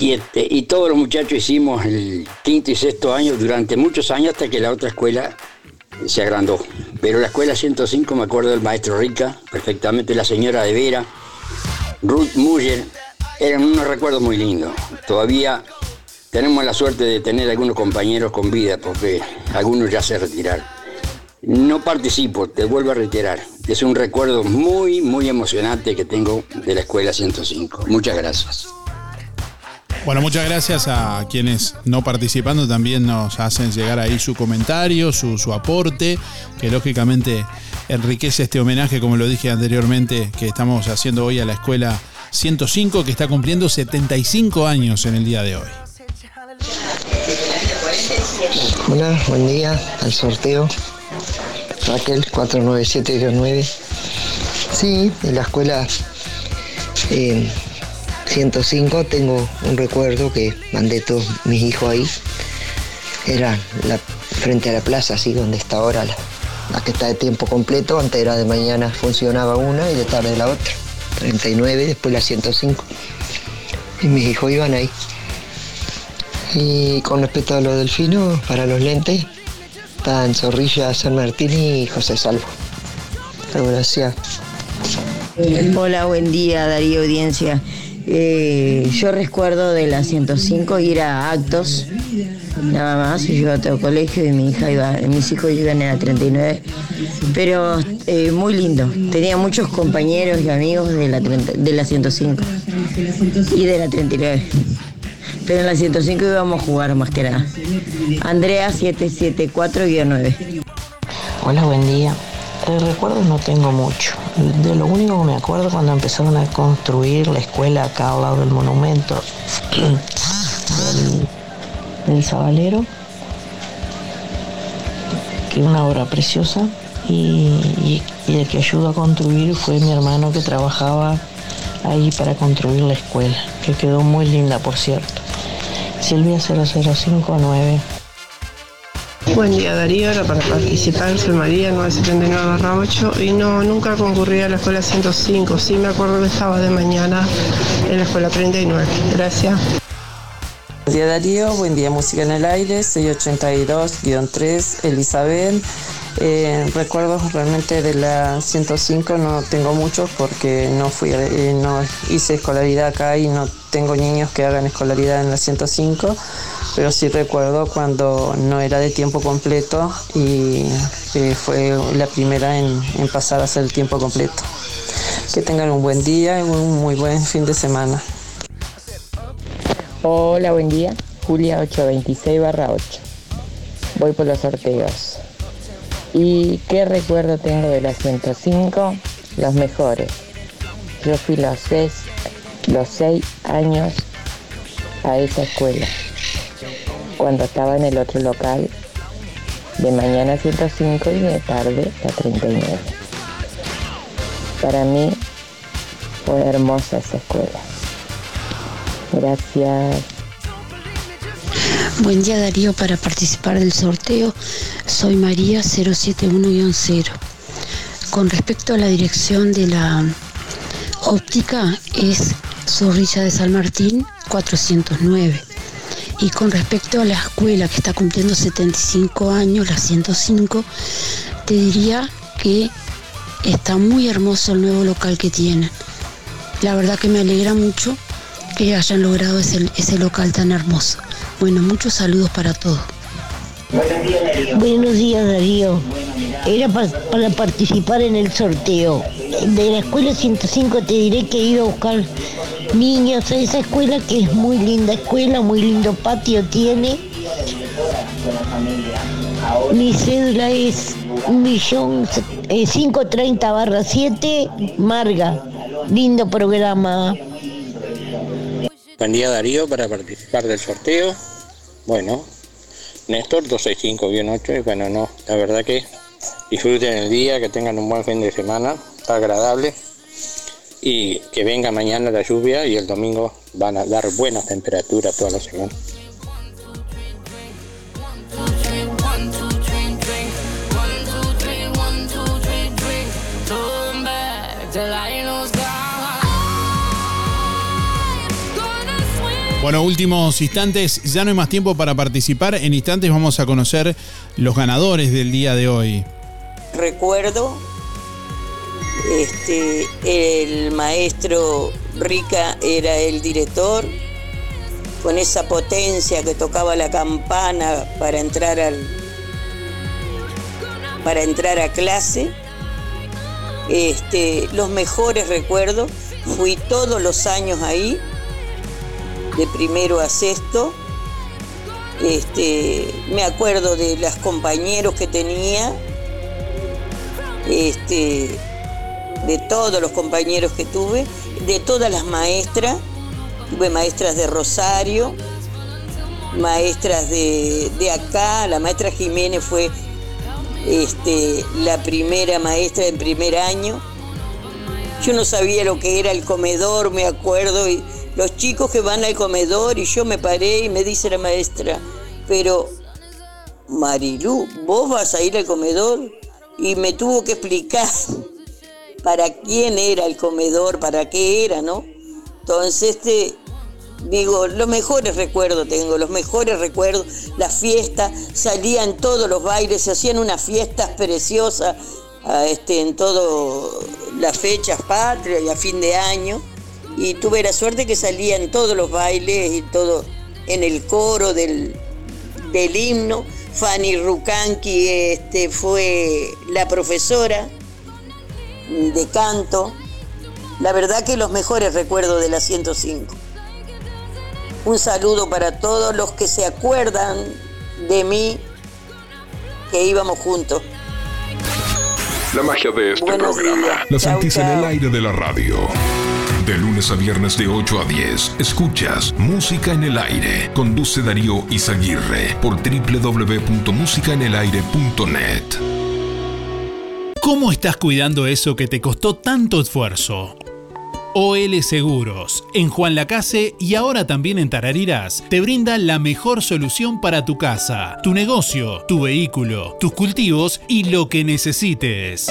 Y, este, y todos los muchachos hicimos el quinto y sexto año durante muchos años hasta que la otra escuela se agrandó. Pero la escuela 105 me acuerdo del maestro Rica, perfectamente la señora de Vera, Ruth Muller, eran unos recuerdos muy lindos. Todavía tenemos la suerte de tener algunos compañeros con vida porque algunos ya se retiraron. No participo, te vuelvo a reiterar. Es un recuerdo muy, muy emocionante que tengo de la escuela 105. Muchas gracias. Bueno, muchas gracias a quienes no participando también nos hacen llegar ahí su comentario, su, su aporte, que lógicamente enriquece este homenaje, como lo dije anteriormente, que estamos haciendo hoy a la escuela 105, que está cumpliendo 75 años en el día de hoy. Hola, buen día al sorteo. Raquel 497-9. Sí, en la escuela eh, 105 tengo un recuerdo que mandé todos mis hijos ahí. Era frente a la plaza, así donde está ahora la, la que está de tiempo completo. Antes era de mañana funcionaba una y de tarde la otra. 39, después la 105. Y mis hijos iban ahí. Y con respecto a los delfinos, para los lentes, están Zorrilla, San Martín y José Salvo. Gracias. Hola, buen día Darío Audiencia. Eh, yo recuerdo de la 105 ir a actos, nada más, yo iba a otro colegio y mi hija iba, mis hijos iban en la 39, pero eh, muy lindo. Tenía muchos compañeros y amigos de la, 30 de la 105 y de la 39. Pero en la 105 íbamos a jugar más que nada. Andrea 774-9. Hola, buen día. De recuerdos no tengo mucho. De lo único que me acuerdo cuando empezaron a construir la escuela acá al lado del monumento del, del que es una obra preciosa, y, y- y el que ayudó a construir fue mi hermano que trabajaba ahí para construir la escuela, que quedó muy linda, por cierto. Silvia 0059. Buen día Darío, era para participar, soy María 979-8 y no, nunca concurrí a la escuela 105, sí me acuerdo que estaba de mañana en la escuela 39. Gracias. Buen día Darío, buen día Música en el Aire, 682-3, Elizabeth. Eh, recuerdos realmente de la 105 no tengo muchos porque no fui eh, no hice escolaridad acá y no tengo niños que hagan escolaridad en la 105 pero sí recuerdo cuando no era de tiempo completo y eh, fue la primera en, pasar a ser el tiempo completo que tengan un buen día y un muy buen fin de semana Hola, buen día. Julia 826 barra 8. Voy por los sorteos. ¿Y qué recuerdo tengo de la 105? Los mejores. Yo fui los seis, los seis años a esa escuela. Cuando estaba en el otro local, de mañana 105 y de tarde la 39. Para mí fue hermosa esa escuela. Gracias. Buen día Darío para participar del sorteo. Soy María 071-0. Con respecto a la dirección de la óptica es Zorrilla de San Martín 409. Y con respecto a la escuela que está cumpliendo 75 años, la 105, te diría que está muy hermoso el nuevo local que tienen. La verdad que me alegra mucho que hayan logrado ese, ese local tan hermoso. Bueno, muchos saludos para todos. Buenos días Darío. Era pa- para participar en el sorteo. De la escuela 105 te diré que ido a buscar niños a esa escuela que es muy linda escuela, muy lindo patio tiene. Mi cédula es un millón eh, 530 barra 7 Marga. Lindo programa. Buen día Darío para participar del sorteo. Bueno, Néstor 265-8 y bueno, no, la verdad que disfruten el día, que tengan un buen fin de semana, agradable y que venga mañana la lluvia y el domingo van a dar buenas temperaturas toda la semana. Bueno, últimos instantes, ya no hay más tiempo para participar. En instantes vamos a conocer los ganadores del día de hoy. recuerdo este el maestro Rica era el director con esa potencia que tocaba la campana para entrar al para entrar a clase este los mejores recuerdos fui todos los años ahí de primero a sexto este me acuerdo de los compañeros que tenía este, de todos los compañeros que tuve, de todas las maestras. Tuve maestras de Rosario, maestras de, de acá. La maestra Jiménez fue este, la primera maestra en primer año. Yo no sabía lo que era el comedor, me acuerdo, y los chicos que van al comedor y yo me paré y me dice la maestra, pero Marilú, vos vas a ir al comedor y me tuvo que explicar para quién era el comedor, para qué era, ¿no? Entonces, este, digo, los mejores recuerdos tengo, los mejores recuerdos, las fiestas, salían todos los bailes, se hacían unas fiestas preciosas este, en todas las fechas patrias y a fin de año. Y tuve la suerte que salían todos los bailes y todo en el coro del, del himno. Fanny Rukanki este, fue la profesora de canto. La verdad que los mejores recuerdos de la 105. Un saludo para todos los que se acuerdan de mí, que íbamos juntos. La magia de este Buenos programa. días. La Chau, sentís en el aire de la radio. De lunes a viernes de 8 a 10, escuchas Música en el Aire. Conduce Darío Izaguirre por www.musicaenelaire.net. ¿Cómo estás cuidando eso que te costó tanto esfuerzo? OL Seguros, en Juan Lacase y ahora también en Tarariras, te brinda la mejor solución para tu casa, tu negocio, tu vehículo, tus cultivos y lo que necesites.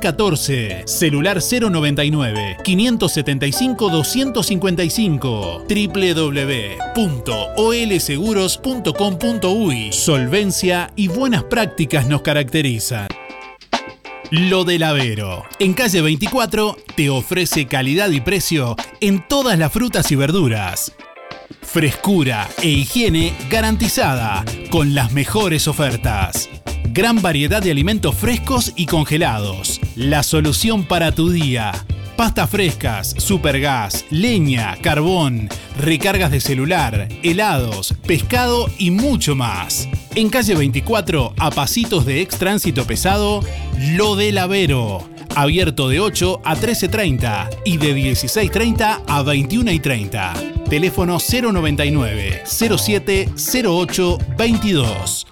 4574-4314, celular 099 575 255 www.olseguros.com.uy Solvencia y buenas prácticas nos caracterizan. Lo del Avero. En calle 24 te ofrece calidad y precio en todas las frutas y verduras. Frescura e higiene garantizada con las mejores ofertas. Gran variedad de alimentos frescos y congelados. La solución para tu día. Pastas frescas, supergas, leña, carbón, recargas de celular, helados, pescado y mucho más. En calle 24, a pasitos de ex tránsito pesado, Lo del Avero. Abierto de 8 a 13.30 y de 16.30 a 21.30. Teléfono 099 07 08 22.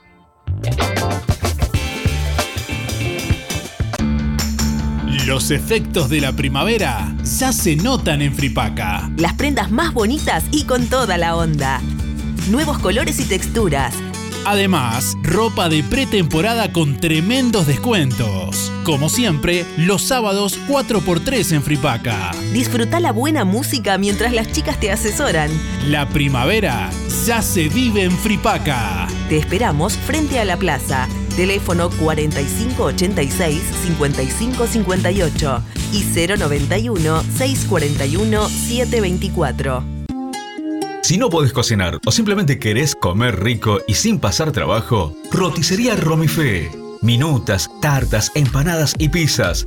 Los efectos de la primavera ya se notan en Fripaca. Las prendas más bonitas y con toda la onda. Nuevos colores y texturas. Además, ropa de pretemporada con tremendos descuentos. Como siempre, los sábados 4x3 en Fripaca. Disfruta la buena música mientras las chicas te asesoran. La primavera ya se vive en Fripaca. Te esperamos frente a la plaza. Teléfono 4586-5558 y 091-641-724. Si no podés cocinar o simplemente querés comer rico y sin pasar trabajo, roticería Romifé. Minutas, tartas, empanadas y pizzas.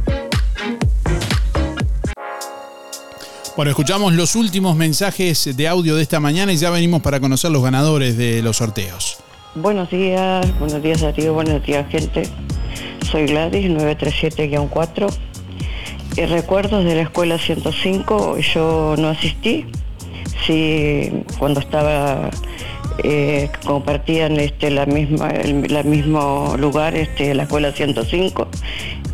Bueno, escuchamos los últimos mensajes de audio de esta mañana y ya venimos para conocer los ganadores de los sorteos. Buenos días, buenos días Darío, buenos días gente. Soy Gladys, 937-4. Y recuerdos de la escuela 105, yo no asistí. Sí, cuando estaba, eh, compartían este, la misma, el mismo lugar, este, la escuela 105.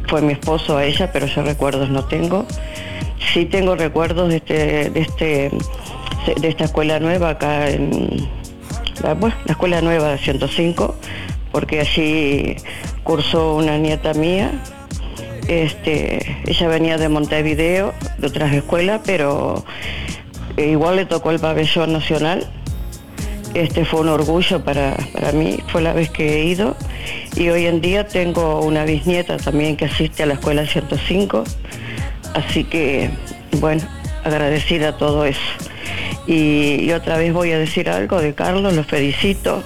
Fue mi esposo a ella, pero yo recuerdos no tengo. Sí tengo recuerdos de, este, de, este, de esta escuela nueva acá en la, escuela nueva de 105, porque allí cursó una nieta mía. Este, ella venía de Montevideo, de otras escuelas, pero igual le tocó el pabellón nacional. Este fue un orgullo para, para mí, fue la vez que he ido. Y hoy en día tengo una bisnieta también que asiste a la escuela 105. Así que, bueno, agradecida a todo eso. Y, otra vez voy a decir algo de Carlos, lo felicito.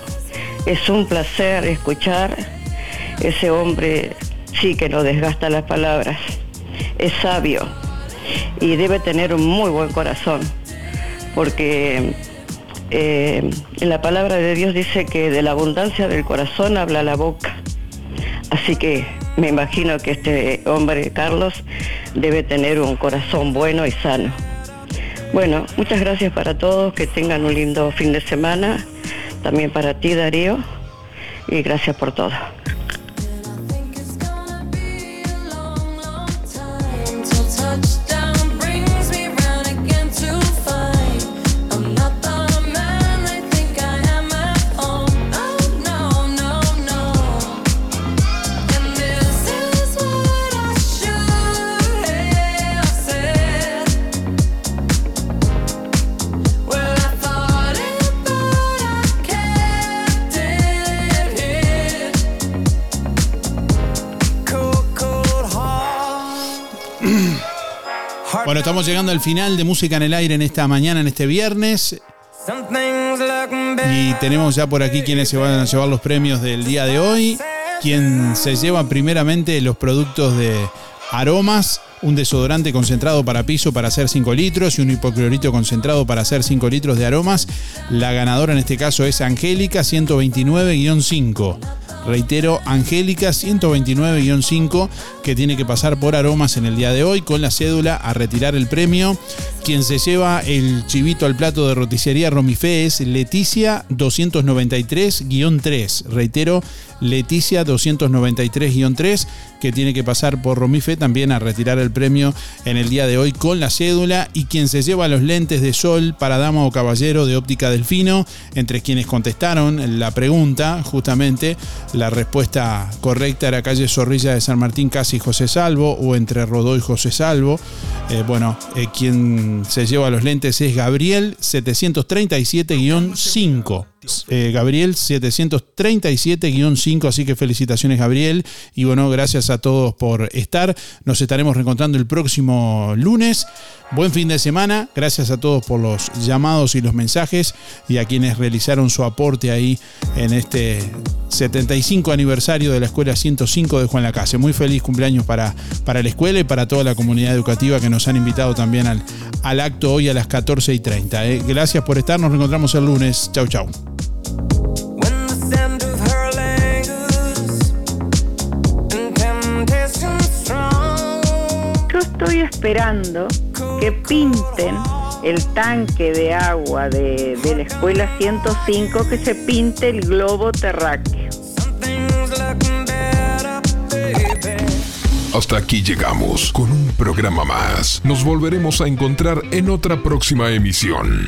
Es un placer escuchar ese hombre, sí que no desgasta las palabras. Es sabio y debe tener un muy buen corazón, porque eh, la palabra de Dios dice que de la abundancia del corazón habla la boca. Así que me imagino que este hombre, Carlos, debe tener un corazón bueno y sano. Bueno, muchas gracias para todos, que tengan un lindo fin de semana, también para ti Darío, y gracias por todo. Estamos llegando al final de Música en el Aire en esta mañana, en este viernes. Y tenemos ya por aquí quienes se van a llevar los premios del día de hoy. Quien se lleva primeramente los productos de aromas, un desodorante concentrado para piso para hacer 5 litros y un hipoclorito concentrado para hacer 5 litros de aromas. La ganadora en este caso es Angélica 129-5. Reitero, Angélica 129-5, que tiene que pasar por aromas en el día de hoy con la cédula a retirar el premio. Quien se lleva el chivito al plato de roticería Romifé es Leticia 293-3. Reitero, Leticia 293-3, que tiene que pasar por Romife también a retirar el premio en el día de hoy con la cédula. Y quien se lleva los lentes de sol para dama o caballero de óptica delfino, entre quienes contestaron la pregunta, justamente la respuesta correcta era calle Zorrilla de San Martín, casi José Salvo, o entre Rodó y José Salvo. Eh, bueno, eh, quien se lleva los lentes es Gabriel 737-5. Eh, Gabriel 737-5, así que felicitaciones Gabriel y bueno, gracias a todos por estar. Nos estaremos reencontrando el próximo lunes. Buen fin de semana, gracias a todos por los llamados y los mensajes y a quienes realizaron su aporte ahí en este 75 aniversario de la Escuela 105 de Juan Lacase. Muy feliz cumpleaños para, para la escuela y para toda la comunidad educativa que nos han invitado también al, al acto hoy a las 14 y 30. eh. Gracias por estar, nos reencontramos el lunes. Chau, chau. Yo estoy esperando que pinten el tanque de agua de, de la escuela 105, que se pinte el globo terráqueo. Hasta aquí llegamos con un programa más. Nos volveremos a encontrar en otra próxima emisión.